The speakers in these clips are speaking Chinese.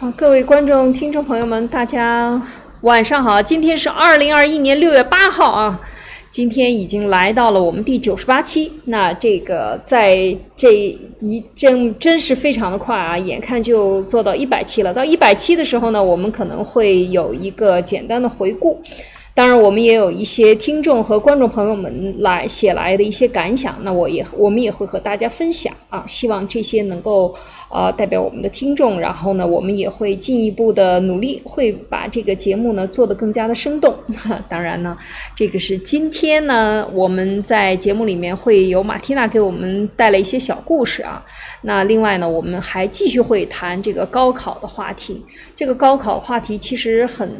啊，各位观众、听众朋友们，大家晚上好！今天是二零二一年六月八号啊，今天已经来到了我们第九十八期。那这个在这一真真是非常的快啊，眼看就做到一百期了。到一百期的时候呢，我们可能会有一个简单的回顾。当然，我们也有一些听众和观众朋友们来写来的一些感想，那我也我们也会和大家分享啊，希望这些能够呃代表我们的听众，然后呢，我们也会进一步的努力，会把这个节目呢做得更加的生动。当然呢，这个是今天呢我们在节目里面会有马蒂娜给我们带来一些小故事啊。那另外呢，我们还继续会谈这个高考的话题。这个高考话题其实很。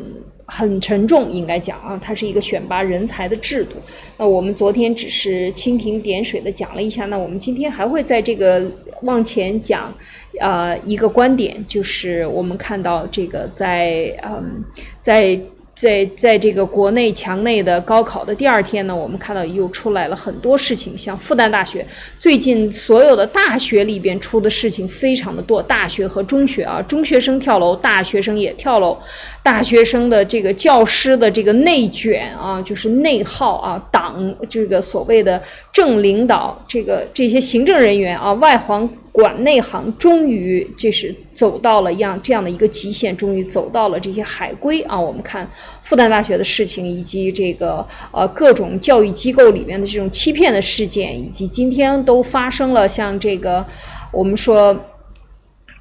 很沉重，应该讲啊，它是一个选拔人才的制度。那我们昨天只是蜻蜓点水的讲了一下，那我们今天还会在这个往前讲，呃，一个观点，就是我们看到这个在嗯在。在在这个国内墙内的高考的第二天呢，我们看到又出来了很多事情，像复旦大学最近所有的大学里边出的事情非常的多，大学和中学啊，中学生跳楼，大学生也跳楼，大学生的这个教师的这个内卷啊，就是内耗啊，党这个所谓的正领导，这个这些行政人员啊，外行。管内行终于就是走到了样这样的一个极限，终于走到了这些海归啊。我们看复旦大学的事情，以及这个呃各种教育机构里面的这种欺骗的事件，以及今天都发生了像这个我们说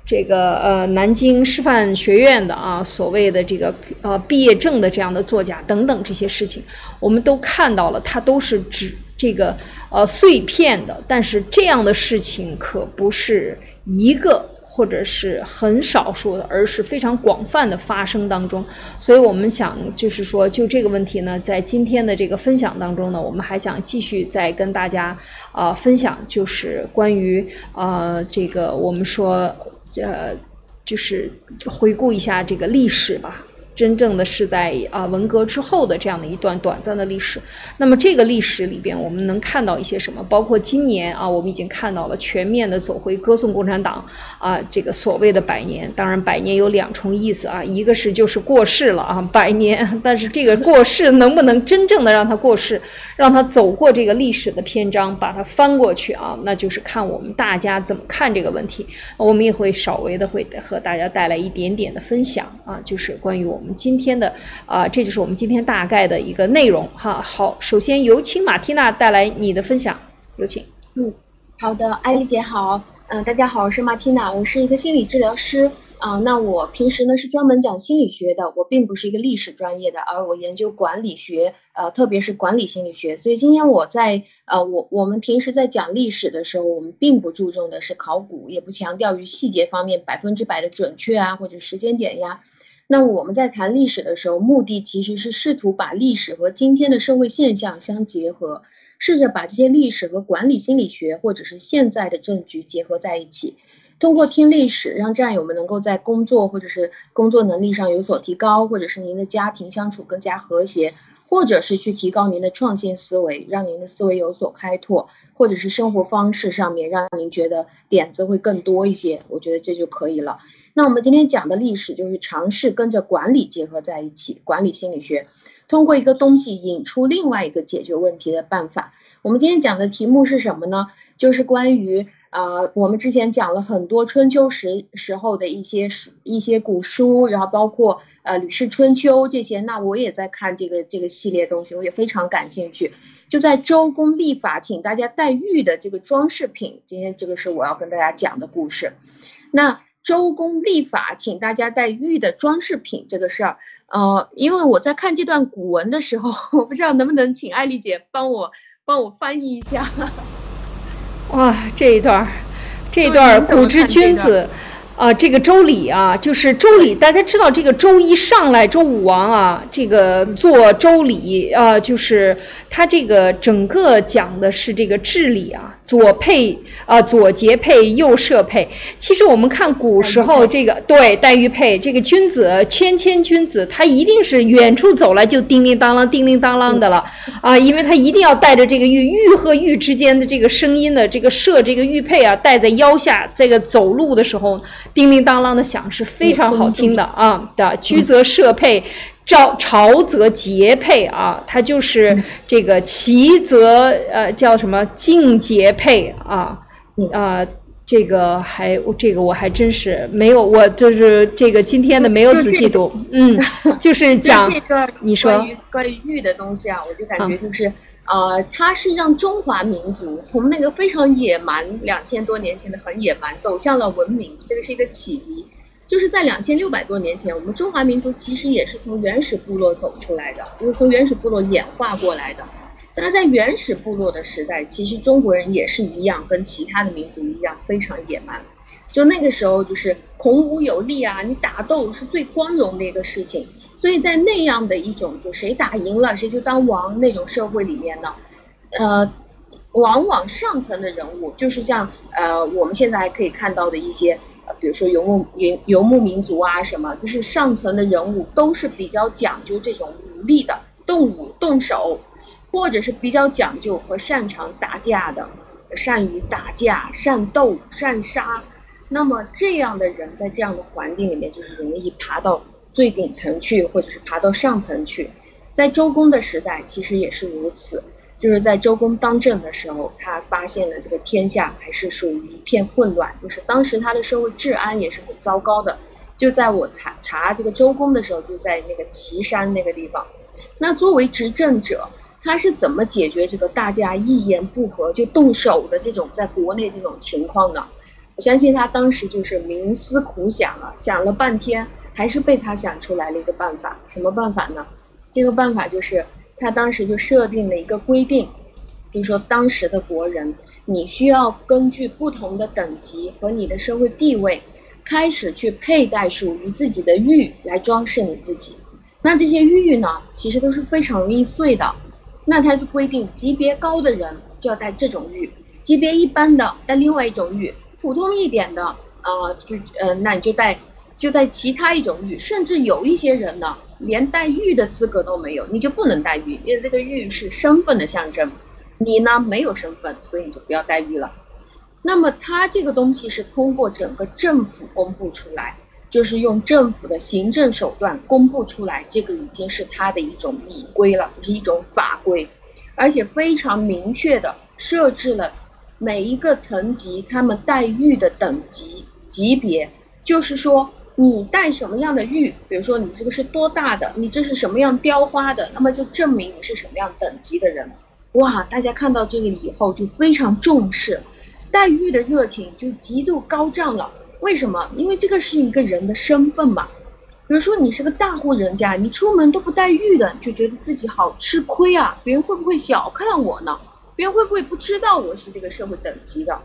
这个呃南京师范学院的啊所谓的这个呃毕业证的这样的作假等等这些事情，我们都看到了，它都是指。这个呃碎片的，但是这样的事情可不是一个或者是很少数的，而是非常广泛的发生当中。所以我们想就是说，就这个问题呢，在今天的这个分享当中呢，我们还想继续再跟大家啊分享，就是关于呃这个我们说呃就是回顾一下这个历史吧。真正的是在啊文革之后的这样的一段短暂的历史，那么这个历史里边我们能看到一些什么？包括今年啊，我们已经看到了全面的走回歌颂共产党啊这个所谓的百年。当然，百年有两重意思啊，一个是就是过世了啊，百年。但是这个过世能不能真正的让他过世，让他走过这个历史的篇章，把它翻过去啊？那就是看我们大家怎么看这个问题。我们也会稍微的会和大家带来一点点的分享啊，就是关于我们。们今天的啊，这就是我们今天大概的一个内容哈。好，首先有请马蒂娜带来你的分享，有请。嗯，好的，艾丽姐好，嗯，大家好，我是马蒂娜，我是一个心理治疗师啊。那我平时呢是专门讲心理学的，我并不是一个历史专业的，而我研究管理学，呃，特别是管理心理学。所以今天我在呃，我我们平时在讲历史的时候，我们并不注重的是考古，也不强调于细节方面百分之百的准确啊，或者时间点呀。那我们在谈历史的时候，目的其实是试图把历史和今天的社会现象相结合，试着把这些历史和管理心理学或者是现在的证据结合在一起。通过听历史，让战友们能够在工作或者是工作能力上有所提高，或者是您的家庭相处更加和谐，或者是去提高您的创新思维，让您的思维有所开拓，或者是生活方式上面让您觉得点子会更多一些。我觉得这就可以了。那我们今天讲的历史，就是尝试跟着管理结合在一起，管理心理学，通过一个东西引出另外一个解决问题的办法。我们今天讲的题目是什么呢？就是关于啊，我们之前讲了很多春秋时时候的一些书、一些古书，然后包括呃《吕氏春秋》这些。那我也在看这个这个系列东西，我也非常感兴趣。就在周公立法，请大家戴玉的这个装饰品，今天这个是我要跟大家讲的故事。那。周公立法，请大家带玉的装饰品这个事儿，呃，因为我在看这段古文的时候，我不知道能不能请艾丽姐帮我帮我翻译一下。哇，这一段儿，这一段儿古之君子。啊，这个周礼啊，就是周礼，大家知道这个周一上来，周武王啊，这个做周礼啊，就是他这个整个讲的是这个治理啊，左配啊，左节配，右射配。其实我们看古时候这个对黛玉佩这个君子，谦谦君子，他一定是远处走来就叮叮当啷，叮叮当啷的了啊，因为他一定要带着这个玉玉和玉之间的这个声音的这个射这个玉佩啊，戴在腰下，这个走路的时候。叮叮当啷的响，是非常好听的啊的。居则摄佩，朝朝则节配啊，它就是这个齐则呃叫什么静节配啊啊。这个还这个我还真是没有，我就是这个今天的没有仔细读，嗯，就是讲这个你说关于关于玉的东西啊，我就感觉就是呃，它是让中华民族从那个非常野蛮两千多年前的很野蛮走向了文明，这个是一个启迪。就是在两千六百多年前，我们中华民族其实也是从原始部落走出来的，就是从原始部落演化过来的。那在原始部落的时代，其实中国人也是一样，跟其他的民族一样非常野蛮。就那个时候，就是孔武有力啊，你打斗是最光荣的一个事情。所以在那样的一种就谁打赢了谁就当王那种社会里面呢，呃，往往上层的人物就是像呃我们现在还可以看到的一些，比如说游牧游游牧民族啊什么，就是上层的人物都是比较讲究这种武力的，动武动手。或者是比较讲究和擅长打架的，善于打架、善斗、善杀，那么这样的人在这样的环境里面，就是容易爬到最顶层去，或者是爬到上层去。在周公的时代，其实也是如此，就是在周公当政的时候，他发现了这个天下还是属于一片混乱，就是当时他的社会治安也是很糟糕的。就在我查查这个周公的时候，就在那个岐山那个地方。那作为执政者。他是怎么解决这个大家一言不合就动手的这种在国内这种情况呢？我相信他当时就是冥思苦想啊，想了半天，还是被他想出来了一个办法。什么办法呢？这个办法就是他当时就设定了一个规定，就是说当时的国人，你需要根据不同的等级和你的社会地位，开始去佩戴属于自己的玉来装饰你自己。那这些玉呢，其实都是非常容易碎的。那他就规定，级别高的人就要戴这种玉，级别一般的戴另外一种玉，普通一点的啊，就呃，那你就戴就戴其他一种玉，甚至有一些人呢，连戴玉的资格都没有，你就不能戴玉，因为这个玉是身份的象征，你呢没有身份，所以你就不要戴玉了。那么他这个东西是通过整个政府公布出来。就是用政府的行政手段公布出来，这个已经是它的一种礼规了，就是一种法规，而且非常明确的设置了每一个层级他们待遇的等级级别。就是说，你带什么样的玉，比如说你这个是多大的，你这是什么样雕花的，那么就证明你是什么样等级的人。哇，大家看到这个以后就非常重视，待遇的热情就极度高涨了。为什么？因为这个是一个人的身份嘛。比如说你是个大户人家，你出门都不带玉的，就觉得自己好吃亏啊！别人会不会小看我呢？别人会不会不知道我是这个社会等级的？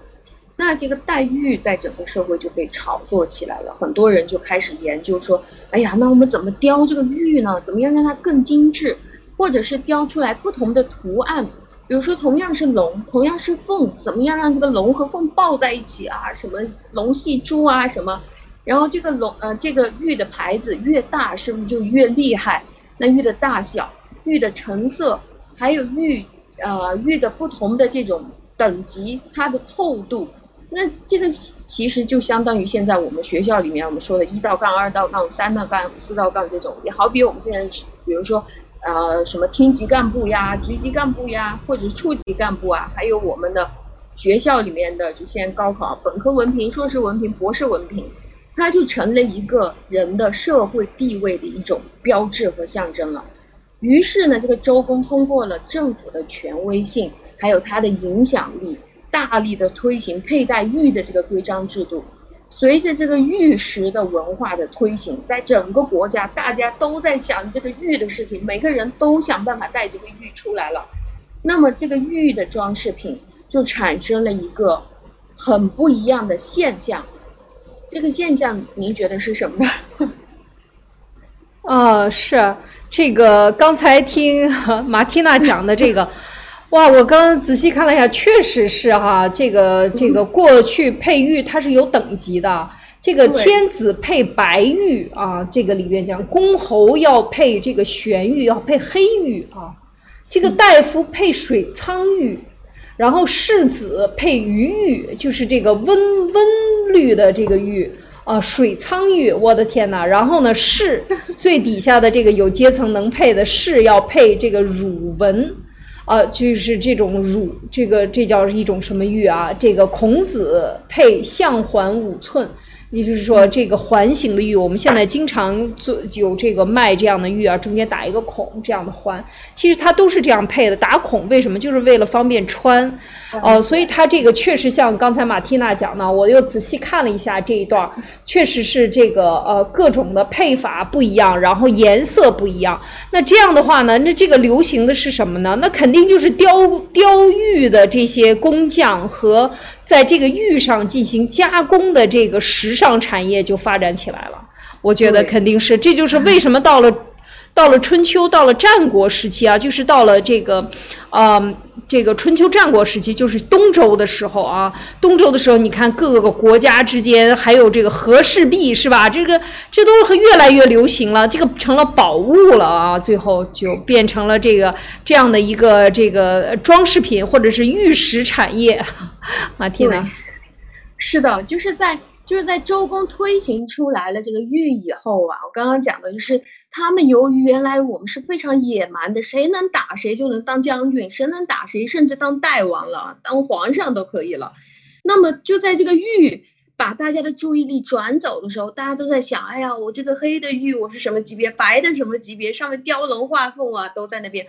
那这个带玉在整个社会就被炒作起来了，很多人就开始研究说：哎呀，那我们怎么雕这个玉呢？怎么样让它更精致，或者是雕出来不同的图案？比如说，同样是龙，同样是凤，怎么样让这个龙和凤抱在一起啊？什么龙戏珠啊？什么？然后这个龙，呃，这个玉的牌子越大，是不是就越厉害？那玉的大小、玉的成色，还有玉，呃，玉的不同的这种等级，它的透度，那这个其实就相当于现在我们学校里面我们说的一道杠、二道杠、三道杠、四道杠这种，也好比我们现在，比如说。呃，什么厅级干部呀、局级干部呀，或者是处级干部啊，还有我们的学校里面的，就现在高考本科文凭、硕士文凭、博士文凭，它就成了一个人的社会地位的一种标志和象征了。于是呢，这个周公通过了政府的权威性，还有他的影响力，大力的推行佩戴玉的这个规章制度。随着这个玉石的文化的推行，在整个国家，大家都在想这个玉的事情，每个人都想办法带这个玉出来了。那么，这个玉的装饰品就产生了一个很不一样的现象。这个现象，您觉得是什么呢？呃，是这个，刚才听马蒂娜讲的这个。哇，我刚仔细看了一下，确实是哈，这个这个过去佩玉它是有等级的，这个天子配白玉啊，这个里边讲公侯要配这个玄玉，要配黑玉啊，这个大夫配水苍玉，然后世子配鱼玉，就是这个温温绿的这个玉。呃，水苍玉，我的天呐！然后呢，士 最底下的这个有阶层能配的士要配这个乳纹，啊，就是这种乳，这个这叫一种什么玉啊？这个孔子配象环五寸。也就是说，这个环形的玉，我们现在经常做有这个卖这样的玉啊，中间打一个孔，这样的环，其实它都是这样配的。打孔为什么？就是为了方便穿。呃，所以它这个确实像刚才马蒂娜讲的，我又仔细看了一下这一段，确实是这个呃各种的配法不一样，然后颜色不一样。那这样的话呢，那这个流行的是什么呢？那肯定就是雕雕玉的这些工匠和在这个玉上进行加工的这个时尚产业就发展起来了。我觉得肯定是，这就是为什么到了。到了春秋，到了战国时期啊，就是到了这个，呃，这个春秋战国时期，就是东周的时候啊。东周的时候，你看各个国家之间还有这个和氏璧，是吧？这个这都越来越流行了，这个成了宝物了啊。最后就变成了这个这样的一个这个装饰品或者是玉石产业。马蒂娜，是的，就是在。就是在周公推行出来了这个玉以后啊，我刚刚讲的就是他们由于原来我们是非常野蛮的，谁能打谁就能当将军，谁能打谁甚至当代王了，当皇上都可以了。那么就在这个玉把大家的注意力转走的时候，大家都在想，哎呀，我这个黑的玉我是什么级别，白的什么级别，上面雕龙画凤啊都在那边。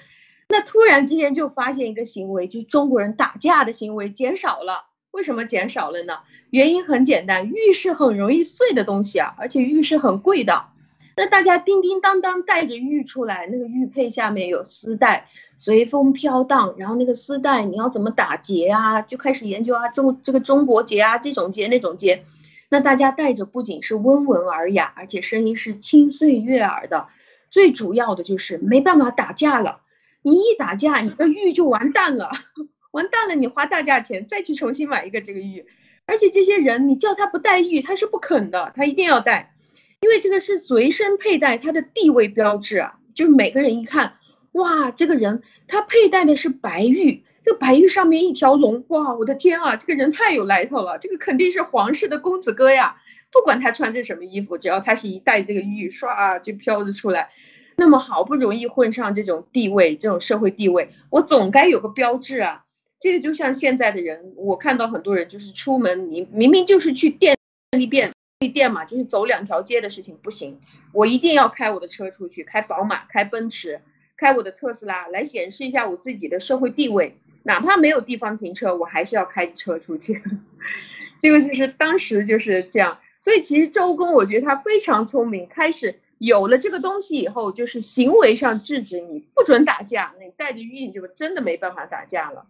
那突然之间就发现一个行为，就是中国人打架的行为减少了。为什么减少了呢？原因很简单，玉是很容易碎的东西啊，而且玉是很贵的。那大家叮叮当当带着玉出来，那个玉佩下面有丝带，随风飘荡，然后那个丝带你要怎么打结啊？就开始研究啊，中这个中国结啊，这种结那种结。那大家戴着不仅是温文尔雅，而且声音是清脆悦耳的。最主要的就是没办法打架了，你一打架，你的玉就完蛋了。完蛋了！你花大价钱再去重新买一个这个玉，而且这些人你叫他不戴玉，他是不肯的，他一定要戴，因为这个是随身佩戴，它的地位标志啊。就是每个人一看，哇，这个人他佩戴的是白玉，这个白玉上面一条龙，哇，我的天啊，这个人太有来头了，这个肯定是皇室的公子哥呀。不管他穿着什么衣服，只要他是一戴这个玉，唰就飘着出来。那么好不容易混上这种地位，这种社会地位，我总该有个标志啊。这个就像现在的人，我看到很多人就是出门，你明明就是去便利店，店嘛，就是走两条街的事情不行，我一定要开我的车出去，开宝马，开奔驰，开我的特斯拉来显示一下我自己的社会地位，哪怕没有地方停车，我还是要开车出去。这个就是当时就是这样，所以其实周公我觉得他非常聪明，开始有了这个东西以后，就是行为上制止你不准打架，你带着玉你就真的没办法打架了。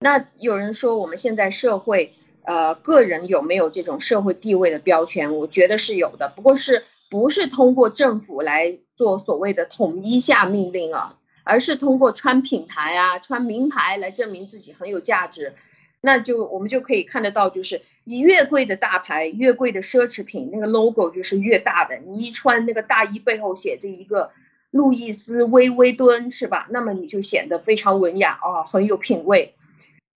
那有人说我们现在社会，呃，个人有没有这种社会地位的标签？我觉得是有的，不过是不是通过政府来做所谓的统一下命令啊，而是通过穿品牌啊、穿名牌来证明自己很有价值。那就我们就可以看得到，就是你越贵的大牌、越贵的奢侈品，那个 logo 就是越大的。你一穿那个大衣背后写着一个路易斯威威敦，是吧？那么你就显得非常文雅啊，很有品味。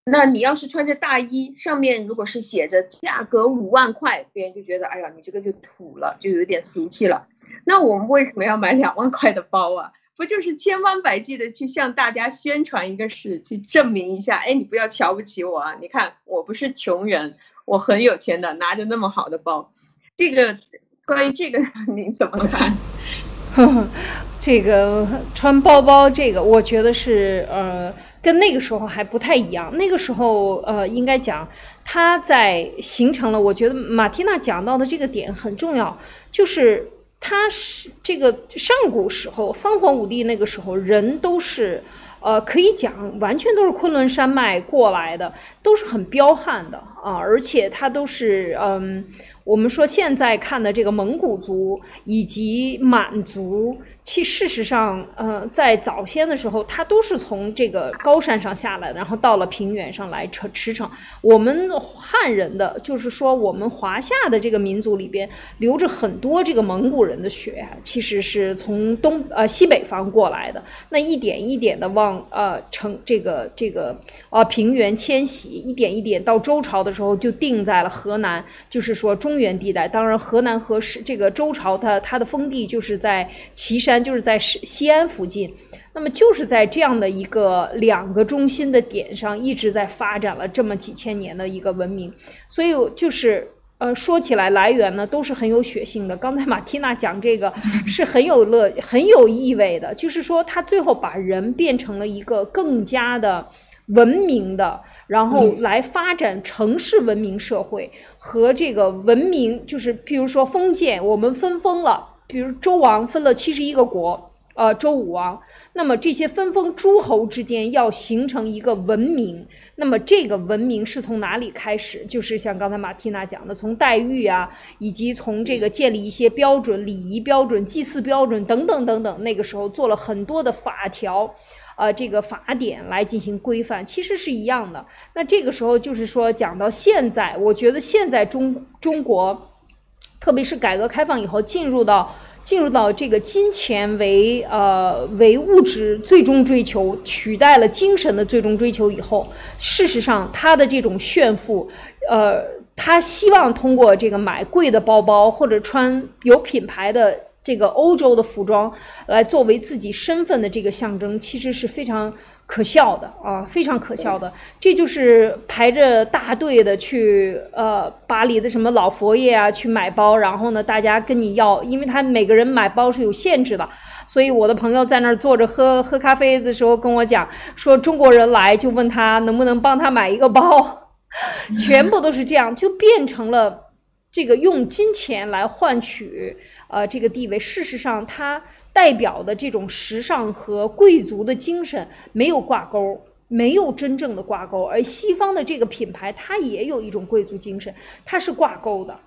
那你要是穿着大衣，上面如果是写着价格五万块，别人就觉得，哎呀，你这个就土了，就有点俗气了。那我们为什么要买两万块的包啊？不就是千方百计的去向大家宣传一个事，去证明一下，哎，你不要瞧不起我啊！你看我不是穷人，我很有钱的，拿着那么好的包。这个关于这个 你怎么看？这个穿包包，这个我觉得是呃，跟那个时候还不太一样。那个时候呃，应该讲，它在形成了。我觉得马蒂娜讲到的这个点很重要，就是它是这个上古时候，三皇五帝那个时候，人都是呃，可以讲完全都是昆仑山脉过来的，都是很彪悍的啊，而且它都是嗯。我们说现在看的这个蒙古族以及满族，其事实上，呃，在早先的时候，它都是从这个高山上下来，然后到了平原上来驰驰骋。我们汉人的，就是说我们华夏的这个民族里边，流着很多这个蒙古人的血，其实是从东呃西北方过来的。那一点一点的往呃城这个这个呃平原迁徙，一点一点到周朝的时候就定在了河南，就是说中原地带。当然，河南和是这个周朝它它的封地就是在岐山，就是在西西安附近。那么就是在这样的一个两个中心的点上，一直在发展了这么几千年的一个文明。所以就是。呃，说起来来源呢，都是很有血性的。刚才马蒂娜讲这个 是很有乐、很有意味的，就是说他最后把人变成了一个更加的文明的，然后来发展城市文明社会和这个文明，就是譬如说封建，我们分封了，比如周王分了七十一个国。呃，周武王，那么这些分封诸侯之间要形成一个文明，那么这个文明是从哪里开始？就是像刚才马蒂娜讲的，从待遇啊，以及从这个建立一些标准、礼仪标准、祭祀标准等等等等，那个时候做了很多的法条，呃，这个法典来进行规范，其实是一样的。那这个时候就是说，讲到现在，我觉得现在中中国，特别是改革开放以后，进入到。进入到这个金钱为呃为物质最终追求，取代了精神的最终追求以后，事实上他的这种炫富，呃，他希望通过这个买贵的包包或者穿有品牌的这个欧洲的服装来作为自己身份的这个象征，其实是非常。可笑的啊，非常可笑的，这就是排着大队的去呃巴黎的什么老佛爷啊去买包，然后呢，大家跟你要，因为他每个人买包是有限制的，所以我的朋友在那儿坐着喝 喝咖啡的时候跟我讲，说中国人来就问他能不能帮他买一个包，全部都是这样，就变成了这个用金钱来换取呃这个地位，事实上它。代表的这种时尚和贵族的精神没有挂钩，没有真正的挂钩，而西方的这个品牌它也有一种贵族精神，它是挂钩的。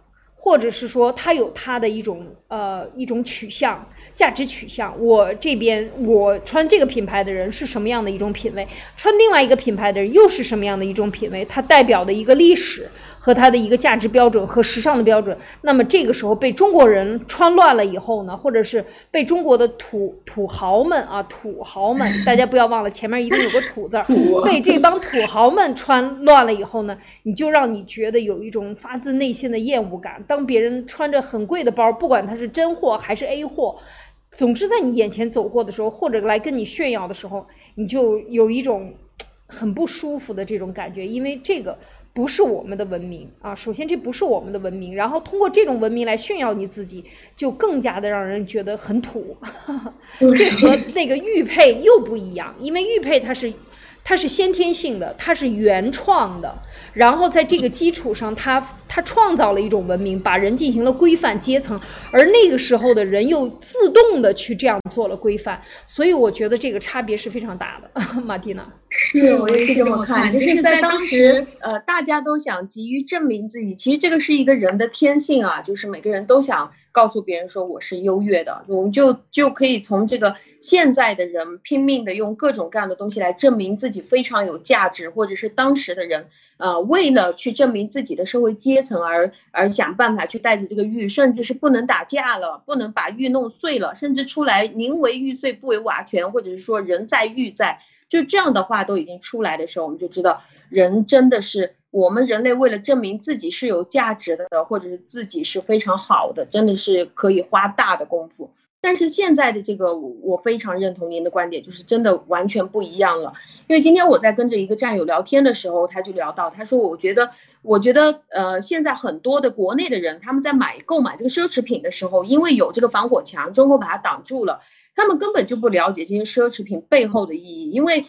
或者是说，它有它的一种呃一种取向、价值取向。我这边我穿这个品牌的人是什么样的一种品味？穿另外一个品牌的人又是什么样的一种品味？它代表的一个历史和它的一个价值标准和时尚的标准。那么这个时候被中国人穿乱了以后呢，或者是被中国的土土豪们啊土豪们，大家不要忘了前面一定有个土字儿，被这帮土豪们穿乱了以后呢，你就让你觉得有一种发自内心的厌恶感。当别人穿着很贵的包，不管它是真货还是 A 货，总是在你眼前走过的时候，或者来跟你炫耀的时候，你就有一种很不舒服的这种感觉，因为这个不是我们的文明啊。首先，这不是我们的文明，然后通过这种文明来炫耀你自己，就更加的让人觉得很土。这和那个玉佩又不一样，因为玉佩它是。它是先天性的，它是原创的，然后在这个基础上，它它创造了一种文明，把人进行了规范阶层，而那个时候的人又自动的去这样做了规范，所以我觉得这个差别是非常大的。马蒂娜，是，我也是这么看，就是在当时，呃，大家都想急于证明自己，其实这个是一个人的天性啊，就是每个人都想。告诉别人说我是优越的，我们就就可以从这个现在的人拼命的用各种各样的东西来证明自己非常有价值，或者是当时的人，呃，为了去证明自己的社会阶层而而想办法去带着这个玉，甚至是不能打架了，不能把玉弄碎了，甚至出来宁为玉碎不为瓦全，或者是说人在玉在，就这样的话都已经出来的时候，我们就知道人真的是。我们人类为了证明自己是有价值的，或者是自己是非常好的，真的是可以花大的功夫。但是现在的这个，我非常认同您的观点，就是真的完全不一样了。因为今天我在跟着一个战友聊天的时候，他就聊到，他说：“我觉得，我觉得，呃，现在很多的国内的人，他们在买购买这个奢侈品的时候，因为有这个防火墙，中国把它挡住了，他们根本就不了解这些奢侈品背后的意义，因为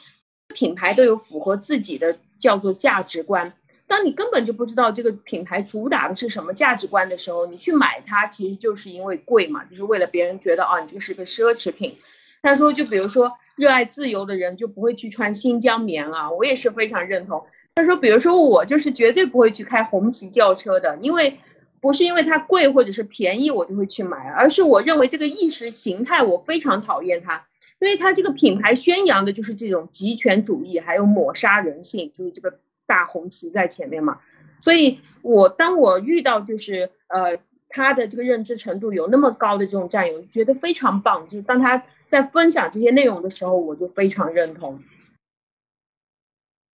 品牌都有符合自己的叫做价值观。”当你根本就不知道这个品牌主打的是什么价值观的时候，你去买它，其实就是因为贵嘛，就是为了别人觉得啊，你这个是个奢侈品。他说，就比如说热爱自由的人就不会去穿新疆棉啊，我也是非常认同。他说，比如说我就是绝对不会去开红旗轿车的，因为不是因为它贵或者是便宜我就会去买，而是我认为这个意识形态我非常讨厌它，因为它这个品牌宣扬的就是这种极权主义，还有抹杀人性，就是这个。大红旗在前面嘛，所以我当我遇到就是呃他的这个认知程度有那么高的这种战友，觉得非常棒。就是当他在分享这些内容的时候，我就非常认同。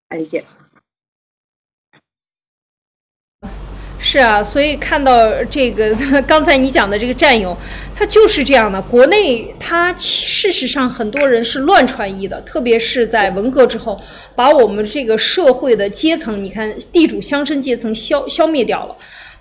艾丽姐。是啊，所以看到这个 刚才你讲的这个战友，他就是这样的。国内他事实上很多人是乱穿衣的，特别是在文革之后，把我们这个社会的阶层，你看地主乡绅阶层消消灭掉了，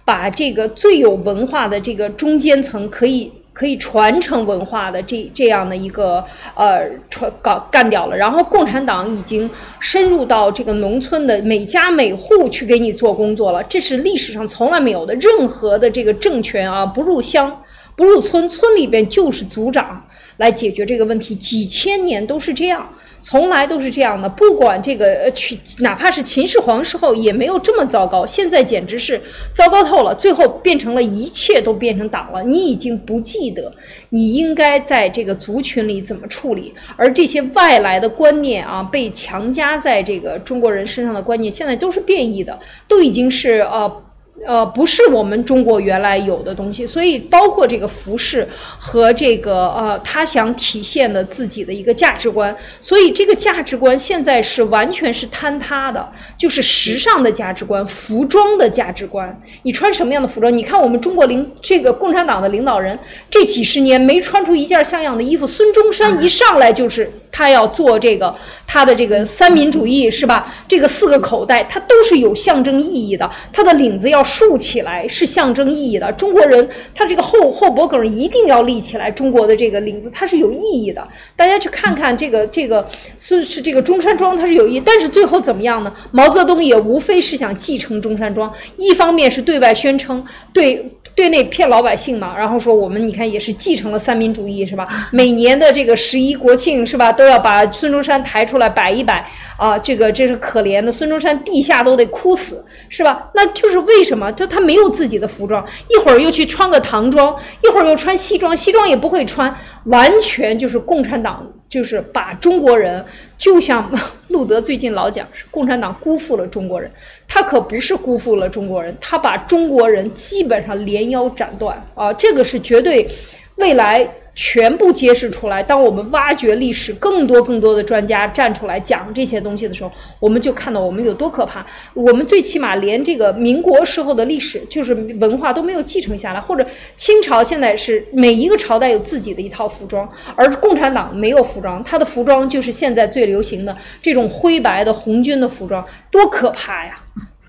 把这个最有文化的这个中间层可以。可以传承文化的这这样的一个呃传搞干掉了，然后共产党已经深入到这个农村的每家每户去给你做工作了，这是历史上从来没有的。任何的这个政权啊，不入乡不入村，村里边就是族长来解决这个问题，几千年都是这样。从来都是这样的，不管这个呃，去哪怕是秦始皇时候也没有这么糟糕，现在简直是糟糕透了。最后变成了一切都变成党了，你已经不记得你应该在这个族群里怎么处理，而这些外来的观念啊，被强加在这个中国人身上的观念，现在都是变异的，都已经是呃。呃，不是我们中国原来有的东西，所以包括这个服饰和这个呃，他想体现的自己的一个价值观，所以这个价值观现在是完全是坍塌的，就是时尚的价值观、服装的价值观。你穿什么样的服装？你看我们中国领这个共产党的领导人这几十年没穿出一件像样的衣服，孙中山一上来就是他要做这个他的这个三民主义是吧？这个四个口袋，它都是有象征意义的，他的领子要。竖起来是象征意义的。中国人他这个后后脖梗一定要立起来。中国的这个领子它是有意义的。大家去看看这个这个是是这个中山装它是有意义，但是最后怎么样呢？毛泽东也无非是想继承中山装，一方面是对外宣称对。对内骗老百姓嘛，然后说我们你看也是继承了三民主义是吧？每年的这个十一国庆是吧，都要把孙中山抬出来摆一摆啊，这个这是可怜的孙中山地下都得哭死是吧？那就是为什么？就他没有自己的服装，一会儿又去穿个唐装，一会儿又穿西装，西装也不会穿，完全就是共产党。就是把中国人，就像 路德最近老讲，是共产党辜负了中国人，他可不是辜负了中国人，他把中国人基本上连腰斩断啊，这个是绝对未来。全部揭示出来。当我们挖掘历史，更多更多的专家站出来讲这些东西的时候，我们就看到我们有多可怕。我们最起码连这个民国时候的历史，就是文化都没有继承下来，或者清朝现在是每一个朝代有自己的一套服装，而共产党没有服装，他的服装就是现在最流行的这种灰白的红军的服装，多可怕呀！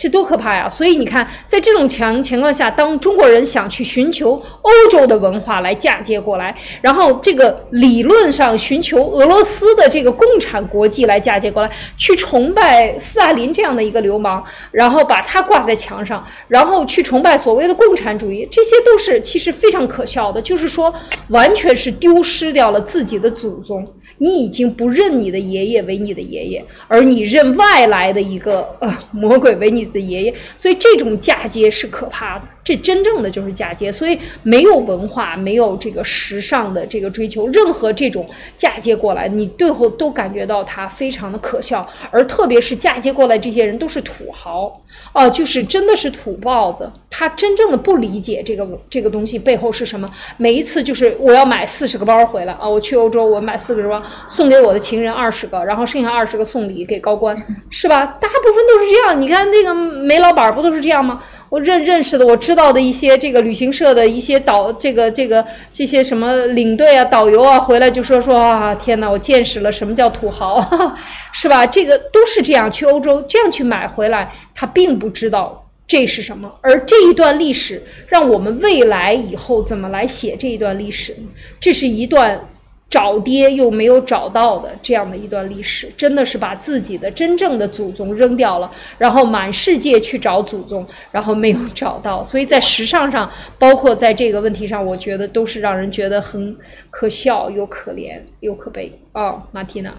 这多可怕呀！所以你看，在这种强情况下，当中国人想去寻求欧洲的文化来嫁接过来，然后这个理论上寻求俄罗斯的这个共产国际来嫁接过来，去崇拜斯大林这样的一个流氓，然后把他挂在墙上，然后去崇拜所谓的共产主义，这些都是其实非常可笑的，就是说完全是丢失掉了自己的祖宗。你已经不认你的爷爷为你的爷爷，而你认外来的一个呃魔鬼为你的爷爷，所以这种嫁接是可怕的。这真正的就是嫁接，所以没有文化，没有这个时尚的这个追求，任何这种嫁接过来，你最后都感觉到它非常的可笑。而特别是嫁接过来这些人都是土豪啊，就是真的是土包子，他真正的不理解这个这个东西背后是什么。每一次就是我要买四十个包回来啊，我去欧洲我买四个包送给我的情人二十个，然后剩下二十个送礼给高官，是吧？大部分都是这样。你看那个煤老板不都是这样吗？我认认识的，我知道的一些这个旅行社的一些导，这个这个这些什么领队啊、导游啊，回来就说说啊，天哪，我见识了什么叫土豪，是吧？这个都是这样去欧洲这样去买回来，他并不知道这是什么。而这一段历史，让我们未来以后怎么来写这一段历史？这是一段。找爹又没有找到的这样的一段历史，真的是把自己的真正的祖宗扔掉了，然后满世界去找祖宗，然后没有找到。所以在时尚上，包括在这个问题上，我觉得都是让人觉得很可笑又可怜又可悲哦，马蒂娜。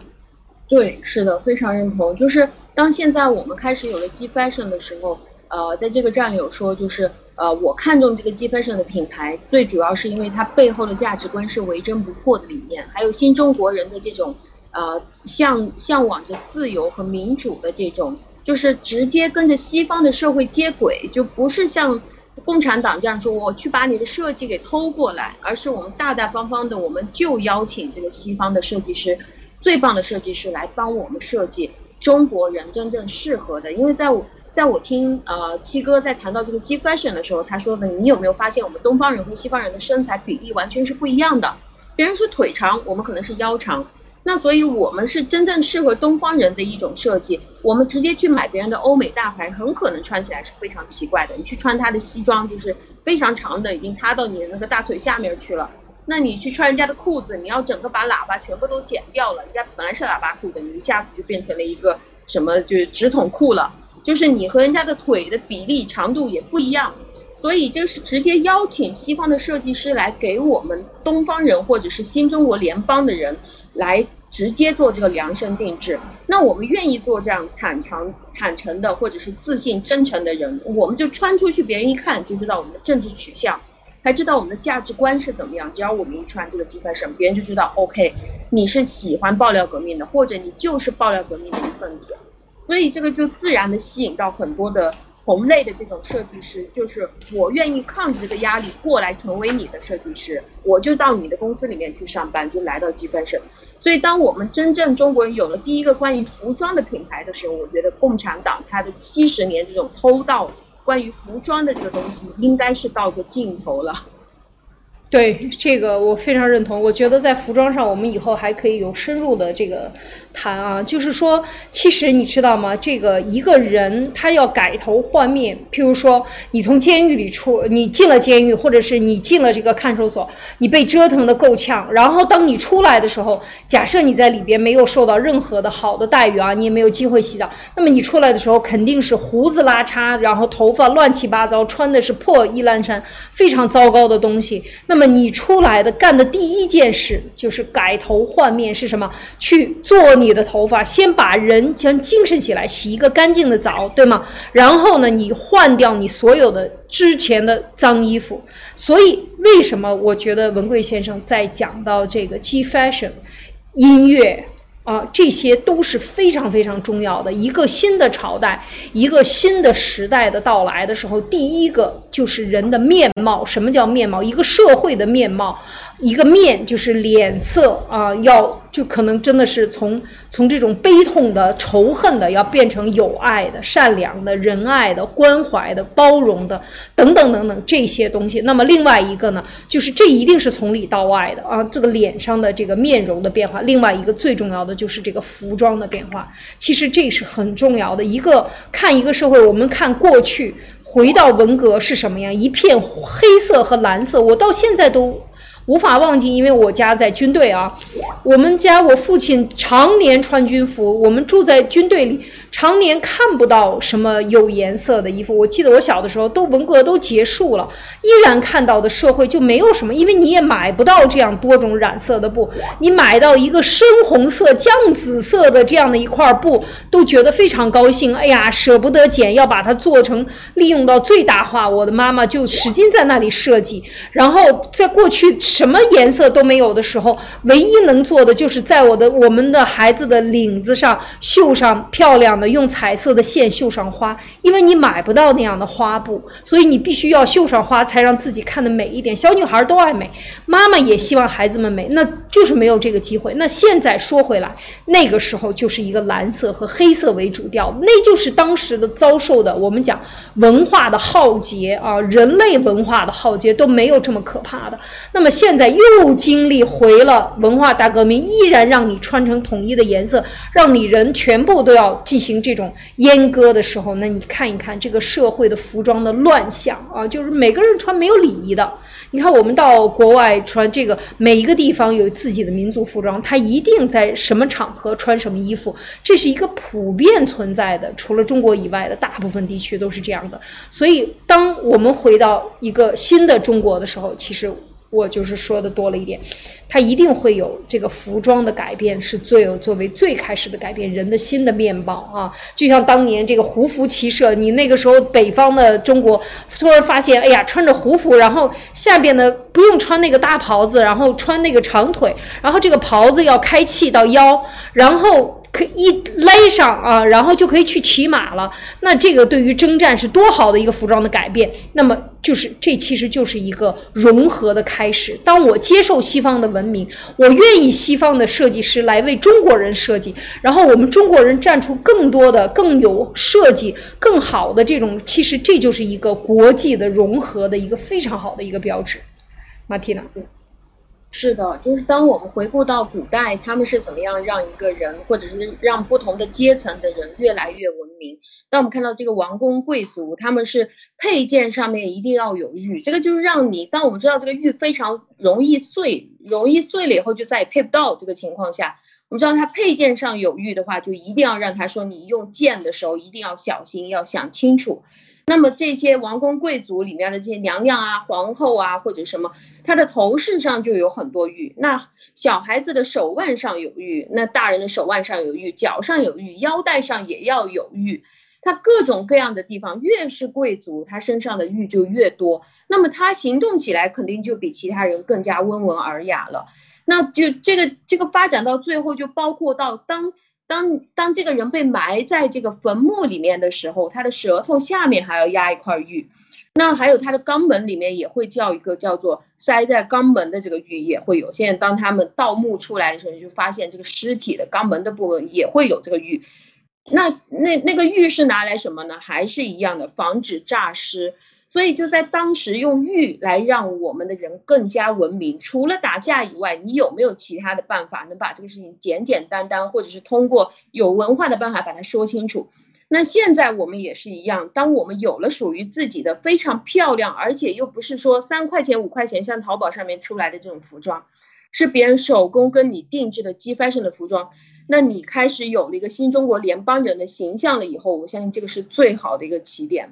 对，是的，非常认同。就是当现在我们开始有了 G fashion 的时候，呃，在这个战友说就是。呃，我看中这个 G Fashion 的品牌，最主要是因为它背后的价值观是为真不破的理念，还有新中国人的这种呃向向往着自由和民主的这种，就是直接跟着西方的社会接轨，就不是像共产党这样说，我去把你的设计给偷过来，而是我们大大方方的，我们就邀请这个西方的设计师，最棒的设计师来帮我们设计中国人真正适合的。因为在我在我听呃七哥在谈到这个 G fashion 的时候，他说的，你有没有发现我们东方人和西方人的身材比例完全是不一样的？别人是腿长，我们可能是腰长。那所以，我们是真正适合东方人的一种设计。我们直接去买别人的欧美大牌，很可能穿起来是非常奇怪的。你去穿他的西装，就是非常长的，已经塌到你的那个大腿下面去了。那你去穿人家的裤子，你要整个把喇叭全部都剪掉了。人家本来是喇叭裤的，你一下子就变成了一个什么，就是直筒裤了。就是你和人家的腿的比例长度也不一样。所以就是直接邀请西方的设计师来给我们东方人或者是新中国联邦的人。来直接做这个量身定制，那我们愿意做这样坦诚、坦诚的，或者是自信、真诚的人，我们就穿出去，别人一看就知道我们的政治取向，还知道我们的价值观是怎么样。只要我们一穿这个鸡排衫，别人就知道，OK，你是喜欢爆料革命的，或者你就是爆料革命的一份子，所以这个就自然的吸引到很多的。同类的这种设计师，就是我愿意抗拒这个压力过来成为你的设计师，我就到你的公司里面去上班，就来到积分省。所以，当我们真正中国人有了第一个关于服装的品牌的时候，我觉得共产党它的七十年这种偷盗关于服装的这个东西，应该是到个尽头了。对这个我非常认同。我觉得在服装上，我们以后还可以有深入的这个谈啊。就是说，其实你知道吗？这个一个人他要改头换面，譬如说，你从监狱里出，你进了监狱，或者是你进了这个看守所，你被折腾的够呛。然后当你出来的时候，假设你在里边没有受到任何的好的待遇啊，你也没有机会洗澡，那么你出来的时候肯定是胡子拉碴，然后头发乱七八糟，穿的是破衣烂衫，非常糟糕的东西。那么你出来的干的第一件事就是改头换面，是什么？去做你的头发，先把人先精神起来，洗一个干净的澡，对吗？然后呢，你换掉你所有的之前的脏衣服。所以为什么我觉得文贵先生在讲到这个 G fashion 音乐？啊，这些都是非常非常重要的。一个新的朝代，一个新的时代的到来的时候，第一个就是人的面貌。什么叫面貌？一个社会的面貌。一个面就是脸色啊，要就可能真的是从从这种悲痛的、仇恨的，要变成有爱的、善良的、仁爱的、关怀的、包容的等等等等这些东西。那么另外一个呢，就是这一定是从里到外的啊，这个脸上的这个面容的变化。另外一个最重要的就是这个服装的变化。其实这是很重要的。一个看一个社会，我们看过去，回到文革是什么样？一片黑色和蓝色，我到现在都。无法忘记，因为我家在军队啊。我们家我父亲常年穿军服，我们住在军队里，常年看不到什么有颜色的衣服。我记得我小的时候，都文革都结束了，依然看到的社会就没有什么，因为你也买不到这样多种染色的布。你买到一个深红色、酱紫色的这样的一块布，都觉得非常高兴。哎呀，舍不得剪，要把它做成利用到最大化。我的妈妈就使劲在那里设计，然后在过去。什么颜色都没有的时候，唯一能做的就是在我的我们的孩子的领子上绣上漂亮的，用彩色的线绣上花。因为你买不到那样的花布，所以你必须要绣上花，才让自己看得美一点。小女孩都爱美，妈妈也希望孩子们美，那就是没有这个机会。那现在说回来，那个时候就是一个蓝色和黑色为主调，那就是当时的遭受的。我们讲文化的浩劫啊，人类文化的浩劫都没有这么可怕的。那么。现在又经历回了文化大革命，依然让你穿成统一的颜色，让你人全部都要进行这种阉割的时候，那你看一看这个社会的服装的乱象啊，就是每个人穿没有礼仪的。你看我们到国外穿这个，每一个地方有自己的民族服装，他一定在什么场合穿什么衣服，这是一个普遍存在的。除了中国以外的大部分地区都是这样的。所以，当我们回到一个新的中国的时候，其实。我就是说的多了一点，它一定会有这个服装的改变，是最有作为最开始的改变人的新的面貌啊！就像当年这个胡服骑射，你那个时候北方的中国突然发现，哎呀，穿着胡服，然后下边呢不用穿那个大袍子，然后穿那个长腿，然后这个袍子要开气到腰，然后。可一勒上啊，然后就可以去骑马了。那这个对于征战是多好的一个服装的改变。那么就是这其实就是一个融合的开始。当我接受西方的文明，我愿意西方的设计师来为中国人设计，然后我们中国人站出更多的、更有设计、更好的这种，其实这就是一个国际的融合的一个非常好的一个标志。马蒂娜。是的，就是当我们回顾到古代，他们是怎么样让一个人，或者是让不同的阶层的人越来越文明。当我们看到这个王公贵族，他们是配件上面一定要有玉，这个就是让你，当我们知道这个玉非常容易碎，容易碎了以后就再也配不到这个情况下，我们知道他配件上有玉的话，就一定要让他说你用剑的时候一定要小心，要想清楚。那么这些王公贵族里面的这些娘娘啊、皇后啊或者什么，她的头饰上就有很多玉。那小孩子的手腕上有玉，那大人的手腕上有玉，脚上有玉，腰带上也要有玉。他各种各样的地方，越是贵族，他身上的玉就越多。那么他行动起来肯定就比其他人更加温文尔雅了。那就这个这个发展到最后，就包括到当。当当这个人被埋在这个坟墓里面的时候，他的舌头下面还要压一块玉，那还有他的肛门里面也会叫一个叫做塞在肛门的这个玉也会有。现在当他们盗墓出来的时候，就发现这个尸体的肛门的部分也会有这个玉。那那那个玉是拿来什么呢？还是一样的，防止诈尸。所以就在当时用玉来让我们的人更加文明。除了打架以外，你有没有其他的办法能把这个事情简简单单，或者是通过有文化的办法把它说清楚？那现在我们也是一样，当我们有了属于自己的非常漂亮，而且又不是说三块钱五块钱像淘宝上面出来的这种服装，是别人手工跟你定制的 G fashion 的服装，那你开始有了一个新中国联邦人的形象了以后，我相信这个是最好的一个起点。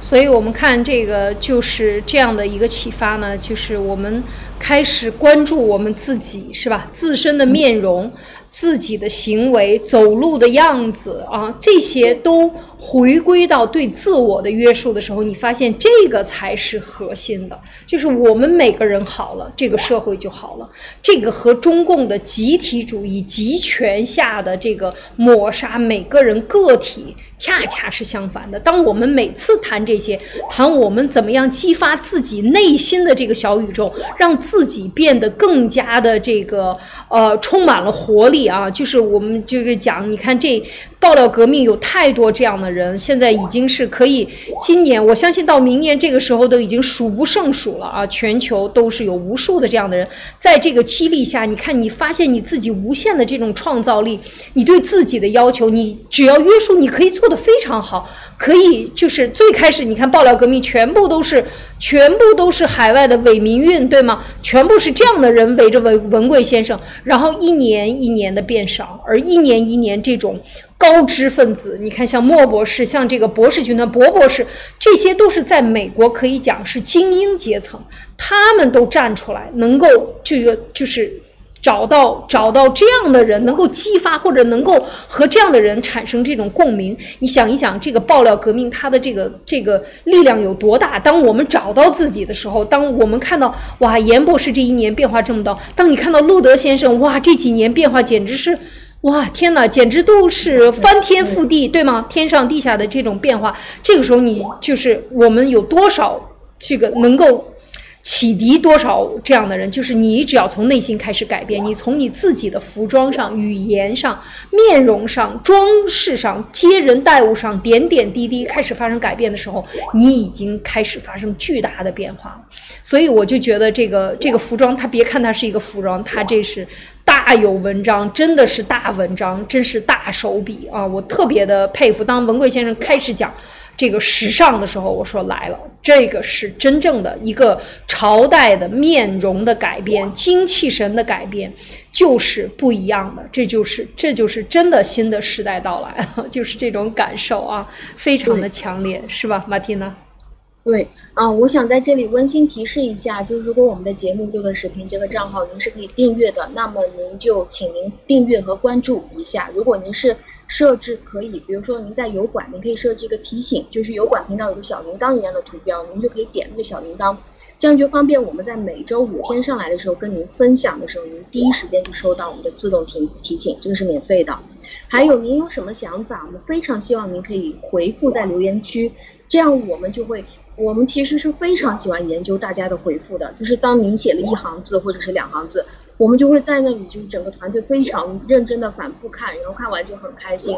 所以，我们看这个就是这样的一个启发呢，就是我们开始关注我们自己，是吧？自身的面容。自己的行为、走路的样子啊，这些都回归到对自我的约束的时候，你发现这个才是核心的，就是我们每个人好了，这个社会就好了。这个和中共的集体主义、集权下的这个抹杀每个人个体，恰恰是相反的。当我们每次谈这些，谈我们怎么样激发自己内心的这个小宇宙，让自己变得更加的这个呃充满了活力啊，就是我们就是讲，你看这爆料革命有太多这样的人，现在已经是可以，今年我相信到明年这个时候都已经数不胜数了啊！全球都是有无数的这样的人，在这个激励下，你看你发现你自己无限的这种创造力，你对自己的要求，你只要约束，你可以做得非常好，可以就是最开始你看爆料革命全部都是。全部都是海外的伪民运，对吗？全部是这样的人围着文文贵先生，然后一年一年的变少，而一年一年这种高知分子，你看像莫博士，像这个博士军团博博士，这些都是在美国可以讲是精英阶层，他们都站出来，能够这个就是。找到找到这样的人，能够激发或者能够和这样的人产生这种共鸣。你想一想，这个爆料革命它的这个这个力量有多大？当我们找到自己的时候，当我们看到哇，严博士这一年变化这么大，当你看到路德先生哇，这几年变化简直是哇天哪，简直都是翻天覆地，对吗？天上地下的这种变化，这个时候你就是我们有多少这个能够。启迪多少这样的人？就是你只要从内心开始改变，你从你自己的服装上、语言上、面容上、装饰上、接人待物上，点点滴滴开始发生改变的时候，你已经开始发生巨大的变化。所以我就觉得这个这个服装，它别看它是一个服装，它这是大有文章，真的是大文章，真是大手笔啊！我特别的佩服。当文贵先生开始讲。这个时尚的时候，我说来了，这个是真正的一个朝代的面容的改变，精气神的改变，就是不一样的，这就是这就是真的新的时代到来了，就是这种感受啊，非常的强烈，是吧，马蒂娜？对，啊，我想在这里温馨提示一下，就是如果我们的节目六个视频这个账号您是可以订阅的，那么您就请您订阅和关注一下。如果您是设置可以，比如说您在油管，您可以设置一个提醒，就是油管频道有个小铃铛一样的图标，您就可以点那个小铃铛，这样就方便我们在每周五天上来的时候跟您分享的时候，您第一时间就收到我们的自动提提醒，这个是免费的。还有您有什么想法，我们非常希望您可以回复在留言区，这样我们就会。我们其实是非常喜欢研究大家的回复的，就是当您写了一行字或者是两行字，我们就会在那里，就是整个团队非常认真的反复看，然后看完就很开心。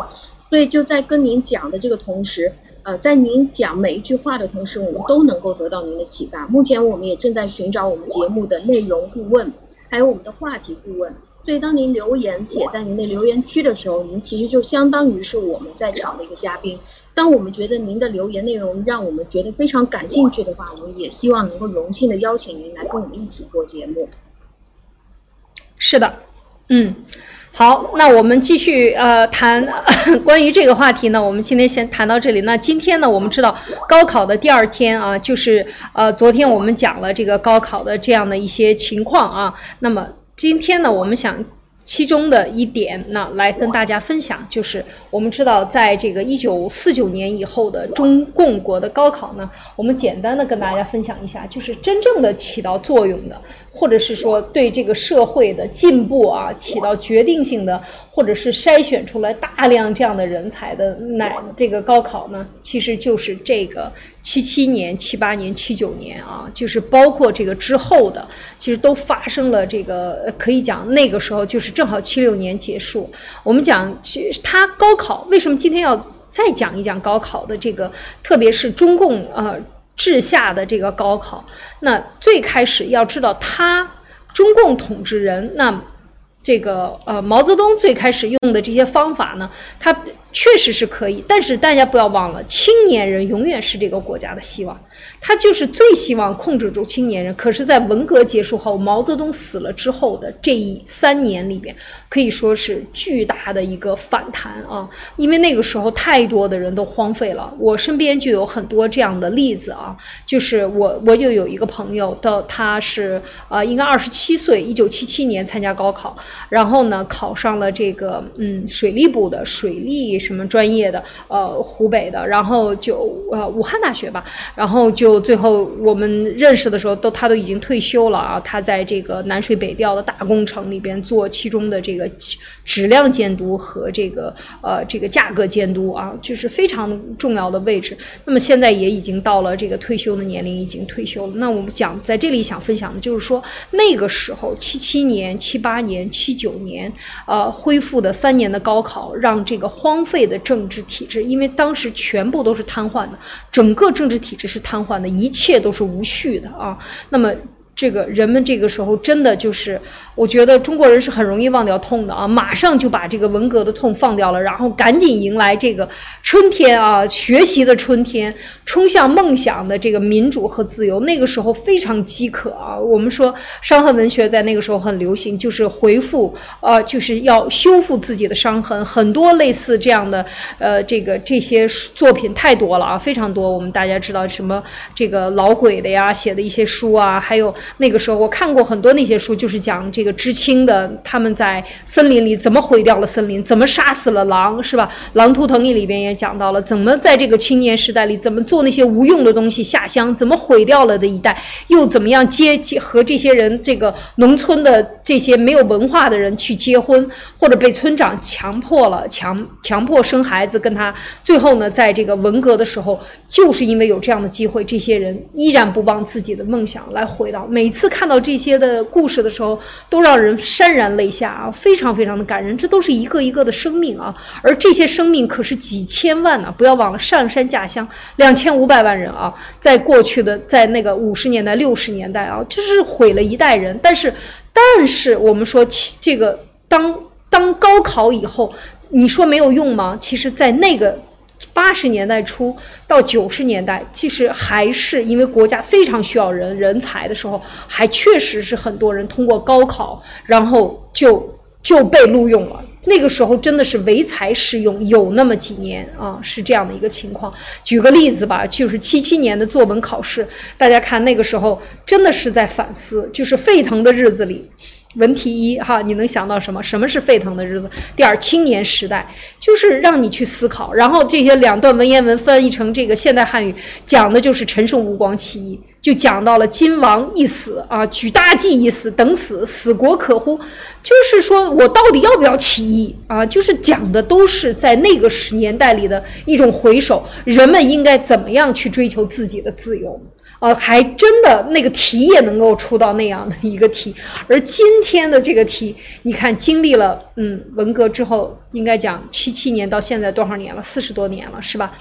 所以就在跟您讲的这个同时，呃，在您讲每一句话的同时，我们都能够得到您的启发。目前我们也正在寻找我们节目的内容顾问，还有我们的话题顾问。所以当您留言写在您的留言区的时候，您其实就相当于是我们在场的一个嘉宾。当我们觉得您的留言内容让我们觉得非常感兴趣的话，我们也希望能够荣幸的邀请您来跟我们一起做节目。是的，嗯，好，那我们继续呃谈 关于这个话题呢，我们今天先谈到这里。那今天呢，我们知道高考的第二天啊，就是呃昨天我们讲了这个高考的这样的一些情况啊，那么今天呢，我们想。其中的一点呢，来跟大家分享，就是我们知道，在这个一九四九年以后的中共国的高考呢，我们简单的跟大家分享一下，就是真正的起到作用的。或者是说对这个社会的进步啊起到决定性的，或者是筛选出来大量这样的人才的，乃这个高考呢，其实就是这个七七年、七八年、七九年啊，就是包括这个之后的，其实都发生了这个，可以讲那个时候就是正好七六年结束。我们讲，其实他高考为什么今天要再讲一讲高考的这个，特别是中共呃。治下的这个高考，那最开始要知道，他中共统治人，那这个呃毛泽东最开始用的这些方法呢，他确实是可以，但是大家不要忘了，青年人永远是这个国家的希望。他就是最希望控制住青年人，可是，在文革结束后，毛泽东死了之后的这一三年里边，可以说是巨大的一个反弹啊！因为那个时候太多的人都荒废了，我身边就有很多这样的例子啊。就是我，我就有一个朋友，到他是呃，应该二十七岁，一九七七年参加高考，然后呢，考上了这个嗯水利部的水利什么专业的，呃，湖北的，然后就呃武汉大学吧，然后就。最后我们认识的时候，都他都已经退休了啊。他在这个南水北调的大工程里边做其中的这个质量监督和这个呃这个价格监督啊，就是非常重要的位置。那么现在也已经到了这个退休的年龄，已经退休了。那我们讲在这里想分享的就是说，那个时候七七年、七八年、七九年，呃，恢复的三年的高考，让这个荒废的政治体制，因为当时全部都是瘫痪的，整个政治体制是瘫痪的。一切都是无序的啊，那么。这个人们这个时候真的就是，我觉得中国人是很容易忘掉痛的啊，马上就把这个文革的痛放掉了，然后赶紧迎来这个春天啊，学习的春天，冲向梦想的这个民主和自由。那个时候非常饥渴啊，我们说伤痕文学在那个时候很流行，就是回复呃，就是要修复自己的伤痕，很多类似这样的呃，这个这些作品太多了啊，非常多。我们大家知道什么这个老鬼的呀，写的一些书啊，还有。那个时候我看过很多那些书，就是讲这这个知青的他们在森林里怎么毁掉了森林，怎么杀死了狼，是吧？《狼图腾》里边也讲到了怎么在这个青年时代里怎么做那些无用的东西下乡，怎么毁掉了的一代，又怎么样接结和这些人这个农村的这些没有文化的人去结婚，或者被村长强迫了强强迫生孩子跟他，最后呢，在这个文革的时候，就是因为有这样的机会，这些人依然不忘自己的梦想来回到。每次看到这些的故事的时候，都让人潸然泪下啊，非常非常的感人。这都是一个一个的生命啊，而这些生命可是几千万呢！不要忘了上山下乡两千五百万人啊，在过去的在那个五十年代、六十年代啊，就是毁了一代人。但是，但是我们说，这个当当高考以后，你说没有用吗？其实，在那个。八十年代初到九十年代，其实还是因为国家非常需要人人才的时候，还确实是很多人通过高考，然后就就被录用了。那个时候真的是唯才是用，有那么几年啊，是这样的一个情况。举个例子吧，就是七七年的作文考试，大家看那个时候真的是在反思，就是沸腾的日子里。文题一哈，你能想到什么？什么是沸腾的日子？第二，青年时代就是让你去思考。然后这些两段文言文翻译成这个现代汉语，讲的就是陈胜吴广起义，就讲到了金王一死啊，举大计一死，等死，死国可乎？就是说我到底要不要起义啊？就是讲的都是在那个时年代里的一种回首，人们应该怎么样去追求自己的自由。呃，还真的那个题也能够出到那样的一个题，而今天的这个题，你看经历了嗯文革之后，应该讲七七年到现在多少年了？四十多年了，是吧？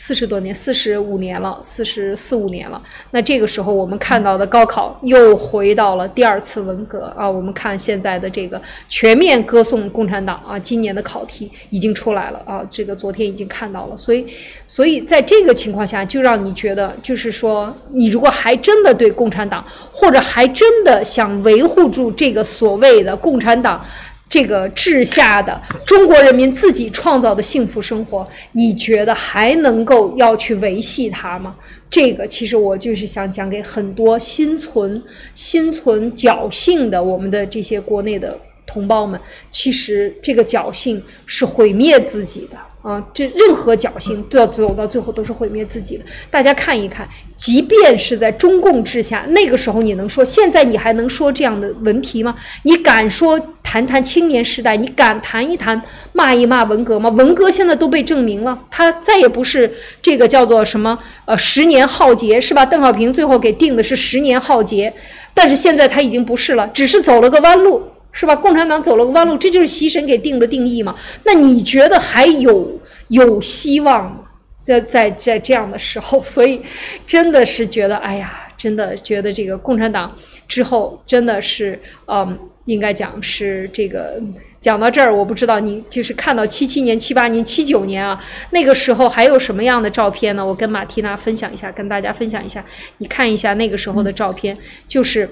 四十多年，四十五年了，四十四五年了。那这个时候，我们看到的高考又回到了第二次文革啊。我们看现在的这个全面歌颂共产党啊，今年的考题已经出来了啊。这个昨天已经看到了，所以，所以在这个情况下，就让你觉得，就是说，你如果还真的对共产党，或者还真的想维护住这个所谓的共产党。这个治下的中国人民自己创造的幸福生活，你觉得还能够要去维系它吗？这个其实我就是想讲给很多心存心存侥幸的我们的这些国内的同胞们，其实这个侥幸是毁灭自己的。啊，这任何侥幸都要走到最后都是毁灭自己的。大家看一看，即便是在中共治下，那个时候你能说，现在你还能说这样的文题吗？你敢说谈谈青年时代？你敢谈一谈骂一骂文革吗？文革现在都被证明了，它再也不是这个叫做什么呃十年浩劫是吧？邓小平最后给定的是十年浩劫，但是现在他已经不是了，只是走了个弯路。是吧？共产党走了个弯路，这就是习神给定的定义嘛？那你觉得还有有希望吗？在在在这样的时候，所以真的是觉得，哎呀，真的觉得这个共产党之后真的是，嗯，应该讲是这个讲到这儿，我不知道你就是看到七七年、七八年、七九年啊，那个时候还有什么样的照片呢？我跟马蒂娜分享一下，跟大家分享一下，你看一下那个时候的照片，就是。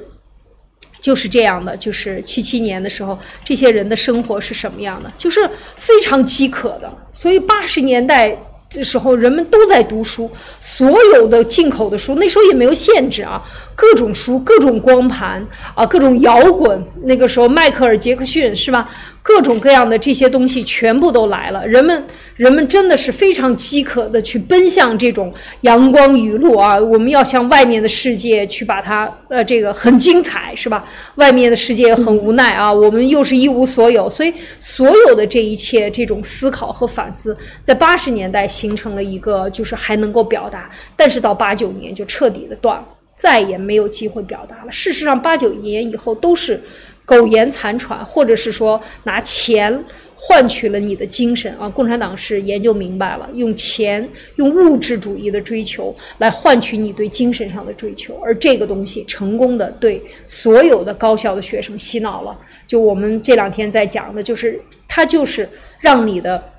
就是这样的，就是七七年的时候，这些人的生活是什么样的？就是非常饥渴的。所以八十年代的时候，人们都在读书，所有的进口的书，那时候也没有限制啊，各种书，各种光盘啊，各种摇滚。那个时候，迈克尔·杰克逊是吧？各种各样的这些东西全部都来了，人们人们真的是非常饥渴的去奔向这种阳光雨露啊！我们要向外面的世界去把它，呃，这个很精彩是吧？外面的世界很无奈啊，我们又是一无所有，所以所有的这一切这种思考和反思，在八十年代形成了一个就是还能够表达，但是到八九年就彻底的断了，再也没有机会表达了。事实上，八九年以后都是。苟延残喘，或者是说拿钱换取了你的精神啊！共产党是研究明白了，用钱、用物质主义的追求来换取你对精神上的追求，而这个东西成功的对所有的高校的学生洗脑了。就我们这两天在讲的，就是它就是让你的。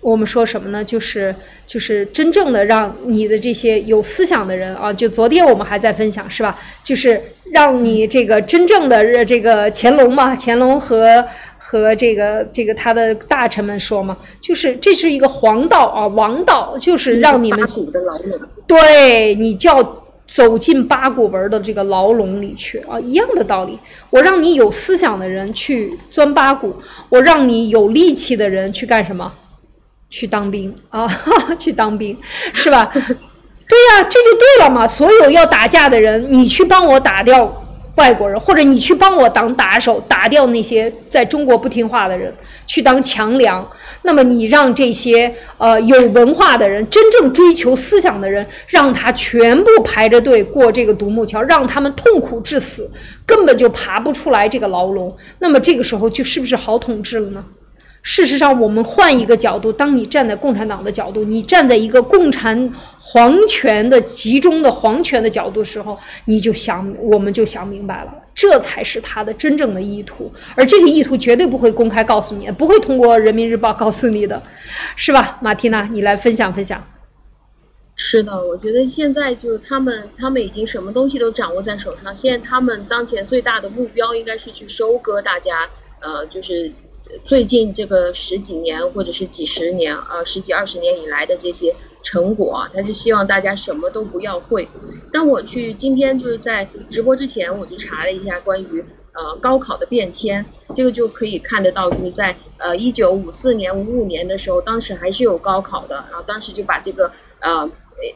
我们说什么呢？就是就是真正的让你的这些有思想的人啊，就昨天我们还在分享是吧？就是让你这个真正的这个乾隆嘛，乾隆和和这个这个他的大臣们说嘛，就是这是一个黄道啊，王道，就是让你们的牢笼，对你叫走进八股文的这个牢笼里去啊，一样的道理。我让你有思想的人去钻八股，我让你有力气的人去干什么？去当兵啊，去当兵是吧？对呀，这就对了嘛。所有要打架的人，你去帮我打掉外国人，或者你去帮我当打手，打掉那些在中国不听话的人，去当强梁。那么你让这些呃有文化的人，真正追求思想的人，让他全部排着队过这个独木桥，让他们痛苦致死，根本就爬不出来这个牢笼。那么这个时候就是不是好统治了呢？事实上，我们换一个角度，当你站在共产党的角度，你站在一个共产皇权的集中的皇权的角度的时候，你就想，我们就想明白了，这才是他的真正的意图，而这个意图绝对不会公开告诉你，不会通过人民日报告诉你的，是吧，马蒂娜，你来分享分享。是的，我觉得现在就是他们，他们已经什么东西都掌握在手上，现在他们当前最大的目标应该是去收割大家，呃，就是。最近这个十几年或者是几十年啊，十几二十年以来的这些成果，他就希望大家什么都不要会。当我去今天就是在直播之前，我就查了一下关于呃高考的变迁，这个就可以看得到，就是在呃一九五四年、五五年的时候，当时还是有高考的，然后当时就把这个呃。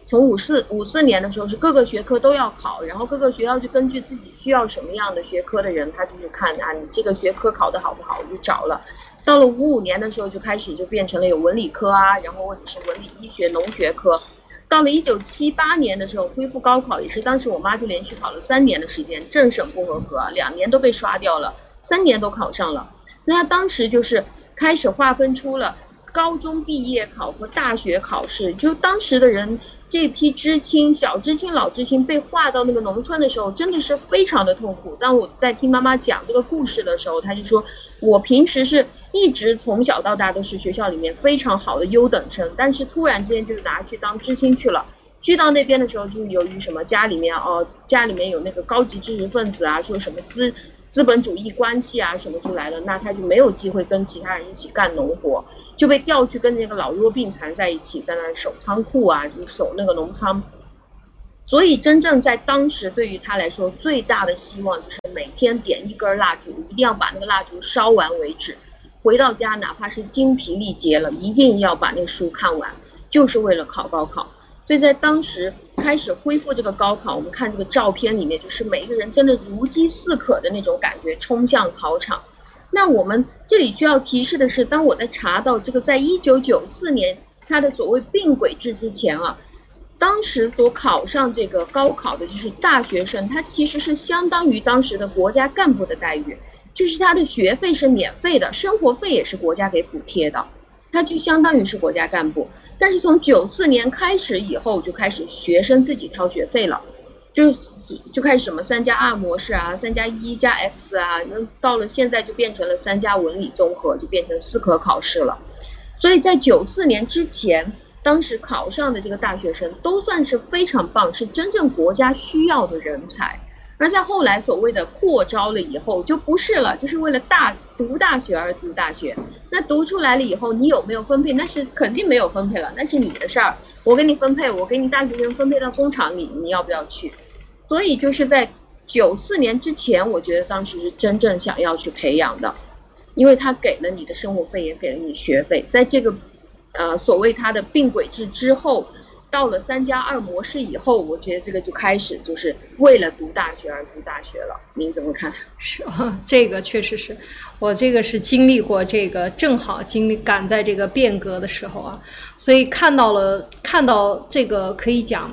从五四五四年的时候是各个学科都要考，然后各个学校就根据自己需要什么样的学科的人，他就是看啊，你这个学科考得好不好，我就找了。到了五五年的时候就开始就变成了有文理科啊，然后或者是文理医学农学科。到了一九七八年的时候恢复高考，也是当时我妈就连续考了三年的时间，政审不合格，两年都被刷掉了，三年都考上了。那当时就是开始划分出了。高中毕业考和大学考试，就当时的人这批知青、小知青、老知青被划到那个农村的时候，真的是非常的痛苦。当我在听妈妈讲这个故事的时候，她就说，我平时是一直从小到大都是学校里面非常好的优等生，但是突然之间就拿去当知青去了。去到那边的时候，就由于什么家里面哦，家里面有那个高级知识分子啊，说什么资资本主义关系啊什么就来了，那他就没有机会跟其他人一起干农活。就被调去跟那个老弱病残在一起，在那守仓库啊，就守那个农仓。所以真正在当时，对于他来说，最大的希望就是每天点一根蜡烛，一定要把那个蜡烛烧完为止。回到家，哪怕是精疲力竭了，一定要把那书看完，就是为了考高考。所以在当时开始恢复这个高考，我们看这个照片里面，就是每一个人真的如饥似渴的那种感觉，冲向考场。那我们这里需要提示的是，当我在查到这个在一九九四年他的所谓并轨制之前啊，当时所考上这个高考的就是大学生，他其实是相当于当时的国家干部的待遇，就是他的学费是免费的，生活费也是国家给补贴的，他就相当于是国家干部。但是从九四年开始以后，就开始学生自己掏学费了。就就开始什么三加二模式啊，三加一加 X 啊，那到了现在就变成了三加文理综合，就变成四科考试了。所以在九四年之前，当时考上的这个大学生都算是非常棒，是真正国家需要的人才。而在后来所谓的扩招了以后，就不是了，就是为了大读大学而读大学。那读出来了以后，你有没有分配？那是肯定没有分配了，那是你的事儿。我给你分配，我给你大学生分配到工厂里，你要不要去？所以就是在九四年之前，我觉得当时是真正想要去培养的，因为他给了你的生活费，也给了你学费。在这个，呃，所谓它的并轨制之后。到了三加二模式以后，我觉得这个就开始就是为了读大学而读大学了。您怎么看？是啊，这个确实是我这个是经历过这个，正好经历赶在这个变革的时候啊，所以看到了看到这个可以讲。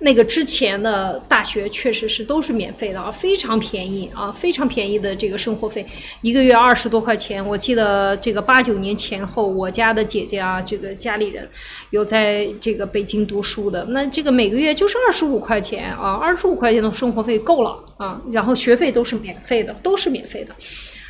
那个之前的大学确实是都是免费的啊，非常便宜啊，非常便宜的这个生活费，一个月二十多块钱。我记得这个八九年前后，我家的姐姐啊，这个家里人有在这个北京读书的，那这个每个月就是二十五块钱啊，二十五块钱的生活费够了啊，然后学费都是免费的，都是免费的。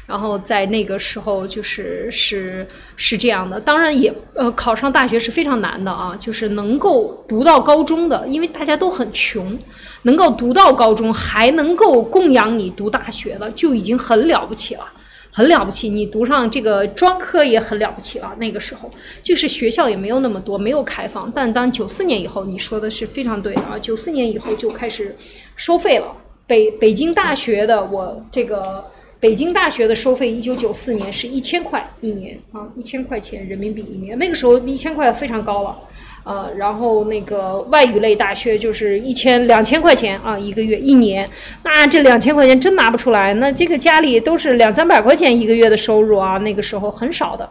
然后在那个时候，就是是是这样的，当然也呃考上大学是非常难的啊，就是能够读到高中的，因为大家都很穷，能够读到高中还能够供养你读大学的，就已经很了不起了，很了不起。你读上这个专科也很了不起了。那个时候就是学校也没有那么多，没有开放。但当九四年以后，你说的是非常对的啊，九四年以后就开始收费了。北北京大学的我这个。北京大学的收费，一九九四年是一千块一年啊，一千块钱人民币一年。那个时候一千块非常高了，呃，然后那个外语类大学就是一千两千块钱啊，一个月一年。那这两千块钱真拿不出来，那这个家里都是两三百块钱一个月的收入啊，那个时候很少的。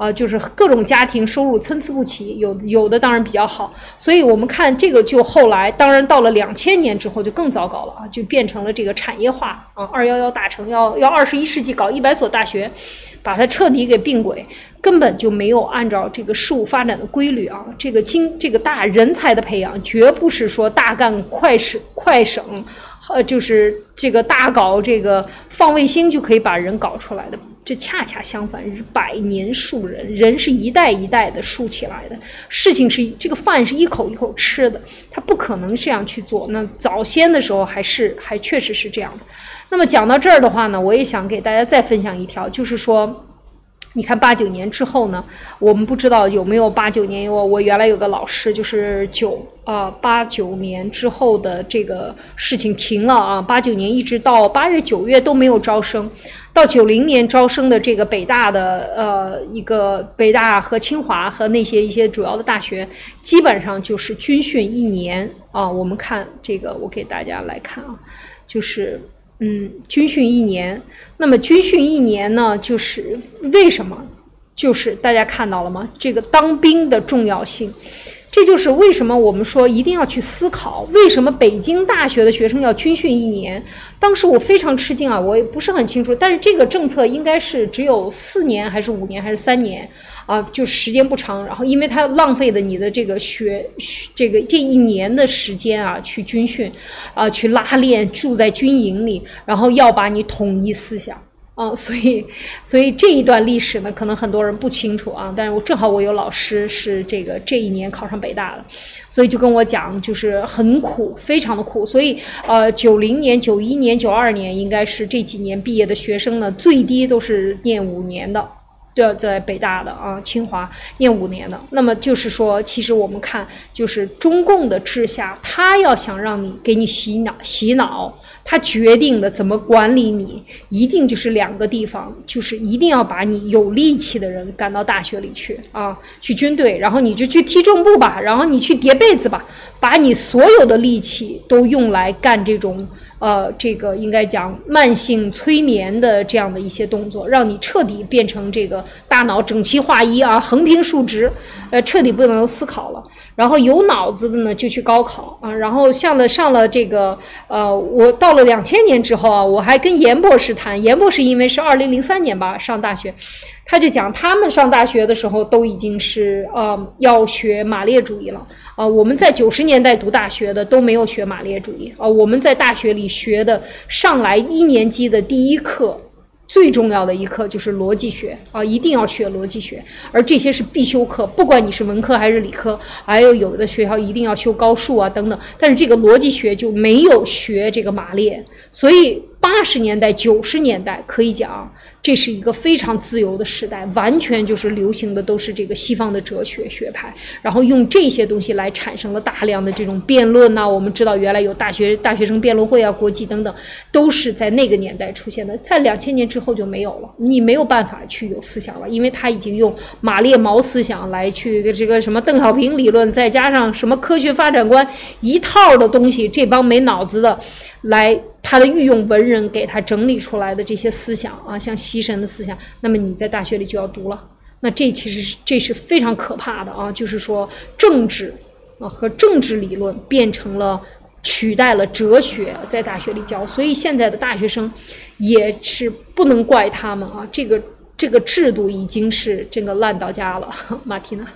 啊，就是各种家庭收入参差不齐，有有的当然比较好，所以我们看这个就后来，当然到了两千年之后就更糟糕了啊，就变成了这个产业化啊，二幺幺大城要要二十一世纪搞一百所大学，把它彻底给并轨，根本就没有按照这个事物发展的规律啊，这个经这个大人才的培养绝不是说大干快省快省，呃，就是这个大搞这个放卫星就可以把人搞出来的。这恰恰相反，是百年树人，人是一代一代的树起来的。事情是这个饭是一口一口吃的，他不可能这样去做。那早先的时候还是还确实是这样的。那么讲到这儿的话呢，我也想给大家再分享一条，就是说，你看八九年之后呢，我们不知道有没有八九年，我我原来有个老师就是九啊八九年之后的这个事情停了啊，八九年一直到八月九月都没有招生，到九零年招生的这个北大的呃一个北大和清华和那些一些主要的大学，基本上就是军训一年啊。我们看这个，我给大家来看啊，就是。嗯，军训一年，那么军训一年呢，就是为什么？就是大家看到了吗？这个当兵的重要性。这就是为什么我们说一定要去思考，为什么北京大学的学生要军训一年？当时我非常吃惊啊，我也不是很清楚，但是这个政策应该是只有四年还是五年还是三年啊？就时间不长，然后因为它浪费的你的这个学这个这一年的时间啊，去军训啊，去拉练，住在军营里，然后要把你统一思想。啊，所以，所以这一段历史呢，可能很多人不清楚啊。但是我正好我有老师是这个这一年考上北大的，所以就跟我讲，就是很苦，非常的苦。所以，呃，九零年、九一年、九二年应该是这几年毕业的学生呢，最低都是念五年的。要在北大的啊，清华念五年的，那么就是说，其实我们看，就是中共的治下，他要想让你给你洗脑，洗脑，他决定的怎么管理你，一定就是两个地方，就是一定要把你有力气的人赶到大学里去啊，去军队，然后你就去踢正步吧，然后你去叠被子吧，把你所有的力气都用来干这种。呃，这个应该讲慢性催眠的这样的一些动作，让你彻底变成这个大脑整齐划一啊，横平竖直，呃，彻底不能思考了。然后有脑子的呢，就去高考啊。然后上了上了这个，呃，我到了两千年之后啊，我还跟严博士谈，严博士因为是二零零三年吧上大学。他就讲，他们上大学的时候都已经是呃要学马列主义了啊。我们在九十年代读大学的都没有学马列主义啊。我们在大学里学的上来一年级的第一课。最重要的一课就是逻辑学啊，一定要学逻辑学，而这些是必修课，不管你是文科还是理科，还有有的学校一定要修高数啊等等。但是这个逻辑学就没有学这个马列，所以八十年代、九十年代可以讲。这是一个非常自由的时代，完全就是流行的都是这个西方的哲学学派，然后用这些东西来产生了大量的这种辩论呐。我们知道原来有大学大学生辩论会啊，国际等等，都是在那个年代出现的。在两千年之后就没有了，你没有办法去有思想了，因为他已经用马列毛思想来去这个什么邓小平理论，再加上什么科学发展观一套的东西，这帮没脑子的。来，他的御用文人给他整理出来的这些思想啊，像西神的思想，那么你在大学里就要读了。那这其实是这是非常可怕的啊，就是说政治啊和政治理论变成了取代了哲学，在大学里教。所以现在的大学生也是不能怪他们啊，这个这个制度已经是这个烂到家了，马蒂娜。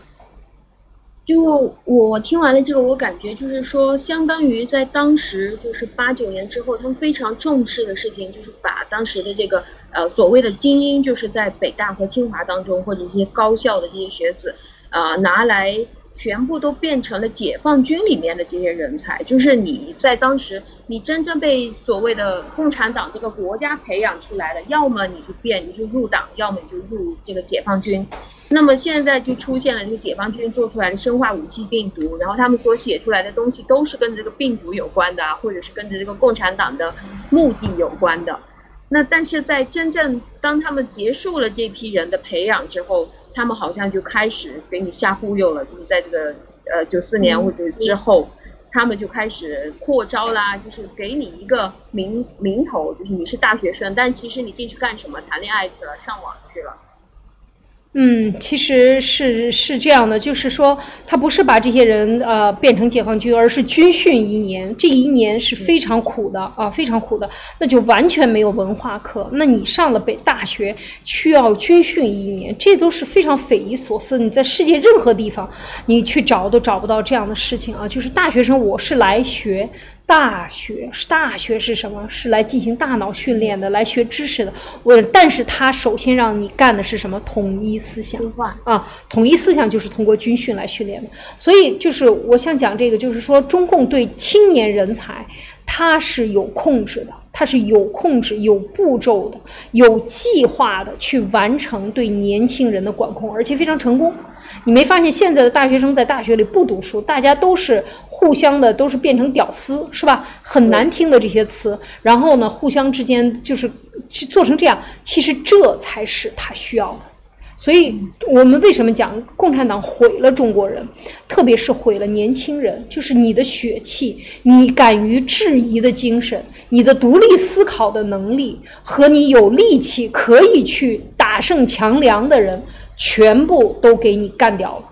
就我听完了这个，我感觉就是说，相当于在当时就是八九年之后，他们非常重视的事情，就是把当时的这个呃所谓的精英，就是在北大和清华当中或者一些高校的这些学子，啊拿来全部都变成了解放军里面的这些人才。就是你在当时，你真正被所谓的共产党这个国家培养出来了，要么你就变，你就入党，要么你就入这个解放军。那么现在就出现了这个解放军做出来的生化武器病毒，然后他们所写出来的东西都是跟这个病毒有关的，或者是跟着这个共产党的目的有关的。那但是在真正当他们结束了这批人的培养之后，他们好像就开始给你瞎忽悠了，就是在这个呃九四年或者之后，他们就开始扩招啦，就是给你一个名名头，就是你是大学生，但其实你进去干什么？谈恋爱去了，上网去了。嗯，其实是是这样的，就是说，他不是把这些人呃变成解放军，而是军训一年，这一年是非常苦的啊，非常苦的，那就完全没有文化课。那你上了北大学，需要军训一年，这都是非常匪夷所思。你在世界任何地方，你去找都找不到这样的事情啊。就是大学生，我是来学。大学是大学是什么？是来进行大脑训练的，来学知识的。我，但是他首先让你干的是什么？统一思想啊！统一思想就是通过军训来训练的。所以就是我想讲这个，就是说中共对青年人才。它是有控制的，它是有控制、有步骤的、有计划的去完成对年轻人的管控，而且非常成功。你没发现现在的大学生在大学里不读书，大家都是互相的，都是变成屌丝，是吧？很难听的这些词，然后呢，互相之间就是去做成这样，其实这才是他需要的。所以，我们为什么讲共产党毁了中国人，特别是毁了年轻人？就是你的血气，你敢于质疑的精神，你的独立思考的能力，和你有力气可以去打胜强梁的人，全部都给你干掉了。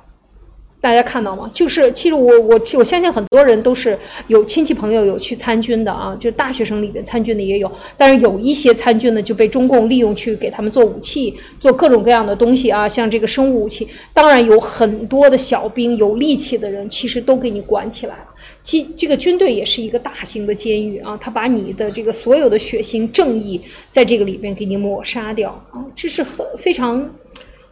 大家看到吗？就是其实我我我相信很多人都是有亲戚朋友有去参军的啊，就大学生里边参军的也有，但是有一些参军的就被中共利用去给他们做武器，做各种各样的东西啊，像这个生物武器。当然有很多的小兵有力气的人，其实都给你管起来了。其这个军队也是一个大型的监狱啊，他把你的这个所有的血腥正义在这个里边给你抹杀掉啊，这是很非常。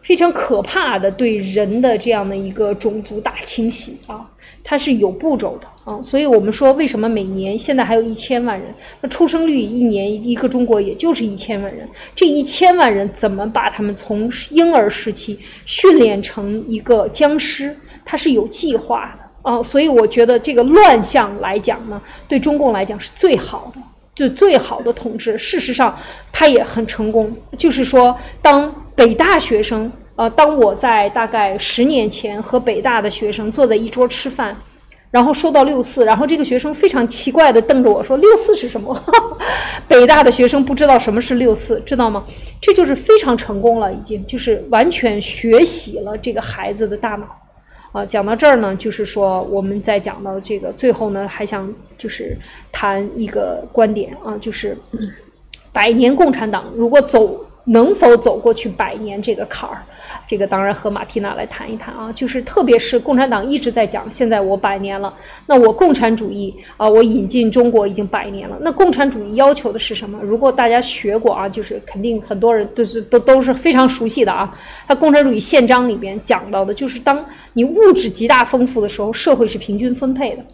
非常可怕的对人的这样的一个种族大清洗啊，它是有步骤的啊，所以我们说为什么每年现在还有一千万人，那出生率一年一个中国也就是一千万人，这一千万人怎么把他们从婴儿时期训练成一个僵尸，它是有计划的啊，所以我觉得这个乱象来讲呢，对中共来讲是最好的，就最好的统治，事实上它也很成功，就是说当。北大学生，呃，当我在大概十年前和北大的学生坐在一桌吃饭，然后说到六四，然后这个学生非常奇怪的瞪着我说：“六四是什么？” 北大的学生不知道什么是六四，知道吗？这就是非常成功了，已经就是完全学习了这个孩子的大脑。啊，讲到这儿呢，就是说我们在讲到这个最后呢，还想就是谈一个观点啊，就是百年共产党如果走。能否走过去百年这个坎儿？这个当然和马蒂娜来谈一谈啊。就是特别是共产党一直在讲，现在我百年了，那我共产主义啊，我引进中国已经百年了。那共产主义要求的是什么？如果大家学过啊，就是肯定很多人都是都都是非常熟悉的啊。它共产主义宪章里边讲到的就是，当你物质极大丰富的时候，社会是平均分配的。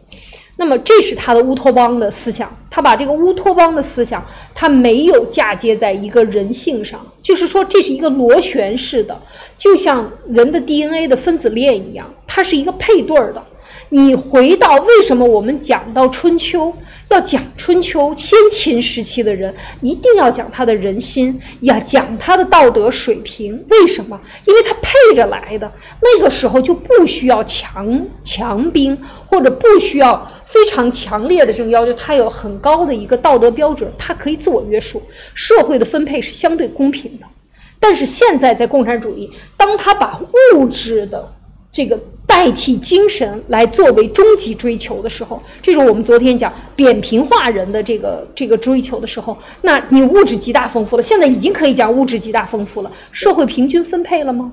那么这是他的乌托邦的思想，他把这个乌托邦的思想，他没有嫁接在一个人性上，就是说这是一个螺旋式的，就像人的 DNA 的分子链一样，它是一个配对儿的。你回到为什么我们讲到春秋要讲春秋先秦时期的人，一定要讲他的人心，呀，讲他的道德水平？为什么？因为他配着来的。那个时候就不需要强强兵，或者不需要非常强烈的这种要求，他有很高的一个道德标准，他可以自我约束。社会的分配是相对公平的。但是现在在共产主义，当他把物质的这个。代替精神来作为终极追求的时候，这是我们昨天讲扁平化人的这个这个追求的时候，那你物质极大丰富了，现在已经可以讲物质极大丰富了，社会平均分配了吗？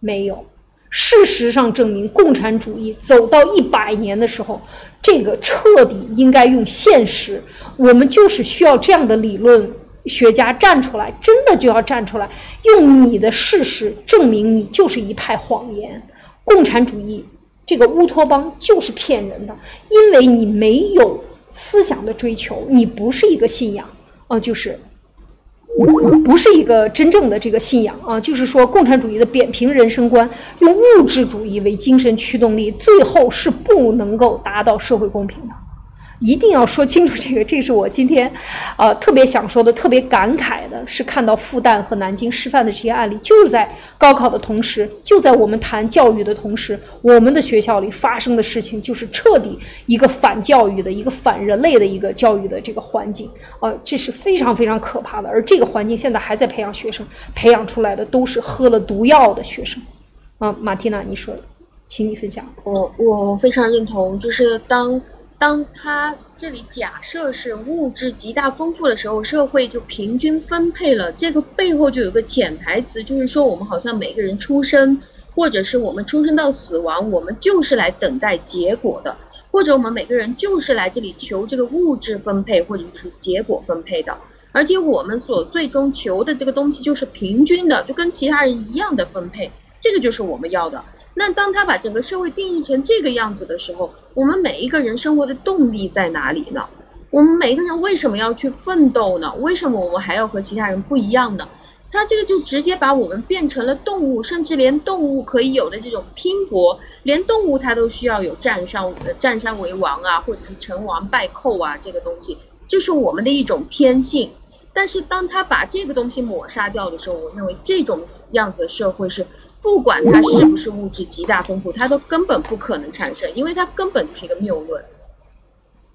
没有。事实上证明，共产主义走到一百年的时候，这个彻底应该用现实，我们就是需要这样的理论学家站出来，真的就要站出来，用你的事实证明你就是一派谎言。共产主义这个乌托邦就是骗人的，因为你没有思想的追求，你不是一个信仰，啊，就是不是一个真正的这个信仰啊，就是说共产主义的扁平人生观，用物质主义为精神驱动力，最后是不能够达到社会公平的。一定要说清楚这个，这是我今天，呃，特别想说的、特别感慨的，是看到复旦和南京师范的这些案例，就是在高考的同时，就在我们谈教育的同时，我们的学校里发生的事情，就是彻底一个反教育的、一个反人类的一个教育的这个环境，呃，这是非常非常可怕的。而这个环境现在还在培养学生，培养出来的都是喝了毒药的学生。啊，马蒂娜，你说，请你分享。我我非常认同，就是当。当他这里假设是物质极大丰富的时候，社会就平均分配了。这个背后就有个潜台词，就是说我们好像每个人出生，或者是我们出生到死亡，我们就是来等待结果的，或者我们每个人就是来这里求这个物质分配，或者是结果分配的。而且我们所最终求的这个东西就是平均的，就跟其他人一样的分配，这个就是我们要的。那当他把整个社会定义成这个样子的时候，我们每一个人生活的动力在哪里呢？我们每一个人为什么要去奋斗呢？为什么我们还要和其他人不一样呢？他这个就直接把我们变成了动物，甚至连动物可以有的这种拼搏，连动物它都需要有占山呃占山为王啊，或者是成王败寇啊，这个东西就是我们的一种天性。但是当他把这个东西抹杀掉的时候，我认为这种样子的社会是，不管它是不是物质极大丰富，它都根本不可能产生，因为它根本就是一个谬论。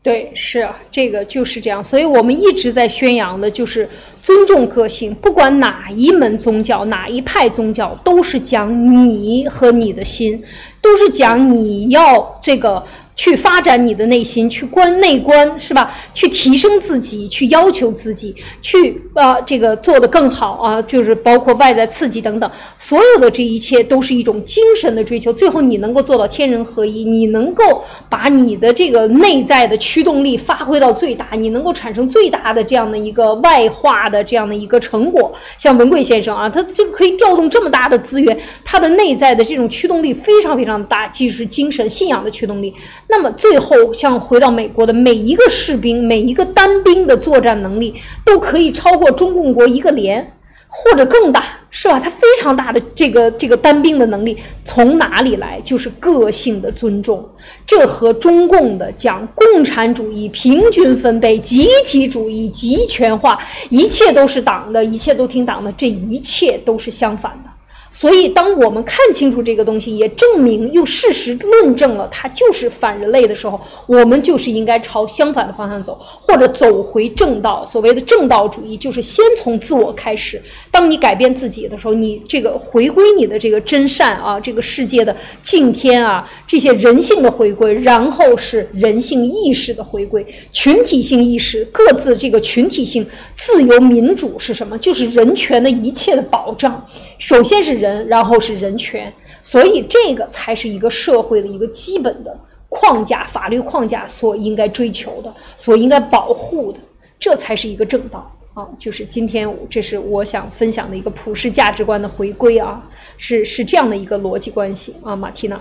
对，是这个就是这样，所以我们一直在宣扬的就是尊重个性，不管哪一门宗教、哪一派宗教，都是讲你和你的心，都是讲你要这个。去发展你的内心，去观内观，是吧？去提升自己，去要求自己，去啊，这个做得更好啊，就是包括外在刺激等等，所有的这一切都是一种精神的追求。最后你能够做到天人合一，你能够把你的这个内在的驱动力发挥到最大，你能够产生最大的这样的一个外化的这样的一个成果。像文贵先生啊，他就可以调动这么大的资源，他的内在的这种驱动力非常非常大，既是精神信仰的驱动力。那么最后，像回到美国的每一个士兵，每一个单兵的作战能力，都可以超过中共国一个连，或者更大，是吧？他非常大的这个这个单兵的能力从哪里来？就是个性的尊重。这和中共的讲共产主义平均分配、集体主义集权化，一切都是党的，一切都听党的，这一切都是相反的。所以，当我们看清楚这个东西，也证明用事实论证了它就是反人类的时候，我们就是应该朝相反的方向走，或者走回正道。所谓的正道主义，就是先从自我开始。当你改变自己的时候，你这个回归你的这个真善啊，这个世界的敬天啊，这些人性的回归，然后是人性意识的回归，群体性意识，各自这个群体性自由民主是什么？就是人权的一切的保障。首先是人，然后是人权，所以这个才是一个社会的一个基本的框架，法律框架所应该追求的，所应该保护的，这才是一个正道啊！就是今天，这是我想分享的一个普世价值观的回归啊，是是这样的一个逻辑关系啊，马蒂娜。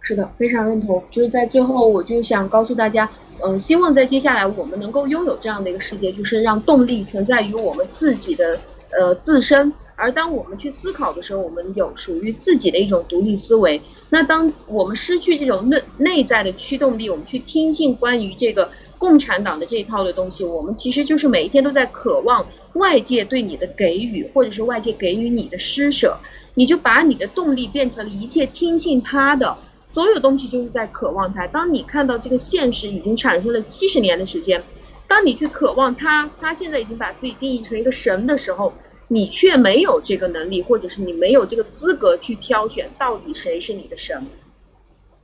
是的，非常认同。就是在最后，我就想告诉大家，嗯，希望在接下来我们能够拥有这样的一个世界，就是让动力存在于我们自己的呃自身。而当我们去思考的时候，我们有属于自己的一种独立思维。那当我们失去这种内内在的驱动力，我们去听信关于这个共产党的这一套的东西，我们其实就是每一天都在渴望外界对你的给予，或者是外界给予你的施舍。你就把你的动力变成了一切听信他的所有东西，就是在渴望他。当你看到这个现实已经产生了七十年的时间，当你去渴望他，他现在已经把自己定义成一个神的时候。你却没有这个能力，或者是你没有这个资格去挑选到底谁是你的神。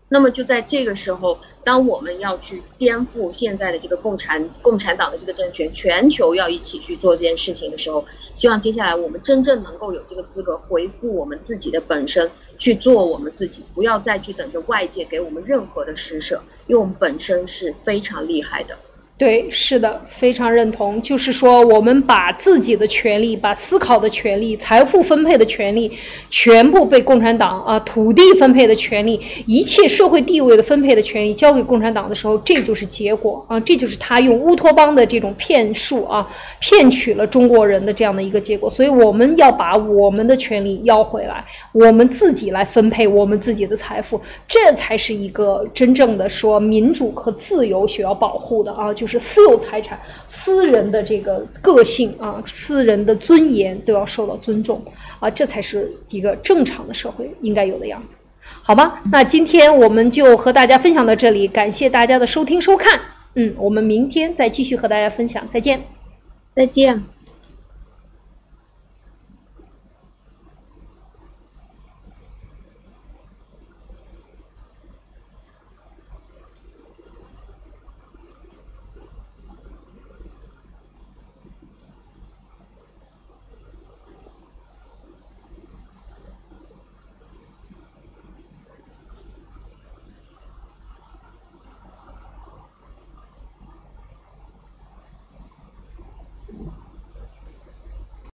那么就在这个时候，当我们要去颠覆现在的这个共产共产党的这个政权，全球要一起去做这件事情的时候，希望接下来我们真正能够有这个资格回复我们自己的本身，去做我们自己，不要再去等着外界给我们任何的施舍，因为我们本身是非常厉害的。对，是的，非常认同。就是说，我们把自己的权利、把思考的权利、财富分配的权利，全部被共产党啊，土地分配的权利，一切社会地位的分配的权利交给共产党的时候，这就是结果啊，这就是他用乌托邦的这种骗术啊，骗取了中国人的这样的一个结果。所以，我们要把我们的权利要回来，我们自己来分配我们自己的财富，这才是一个真正的说民主和自由需要保护的啊，就是。是私有财产，私人的这个个性啊，私人的尊严都要受到尊重啊，这才是一个正常的社会应该有的样子，好吗？那今天我们就和大家分享到这里，感谢大家的收听收看，嗯，我们明天再继续和大家分享，再见，再见。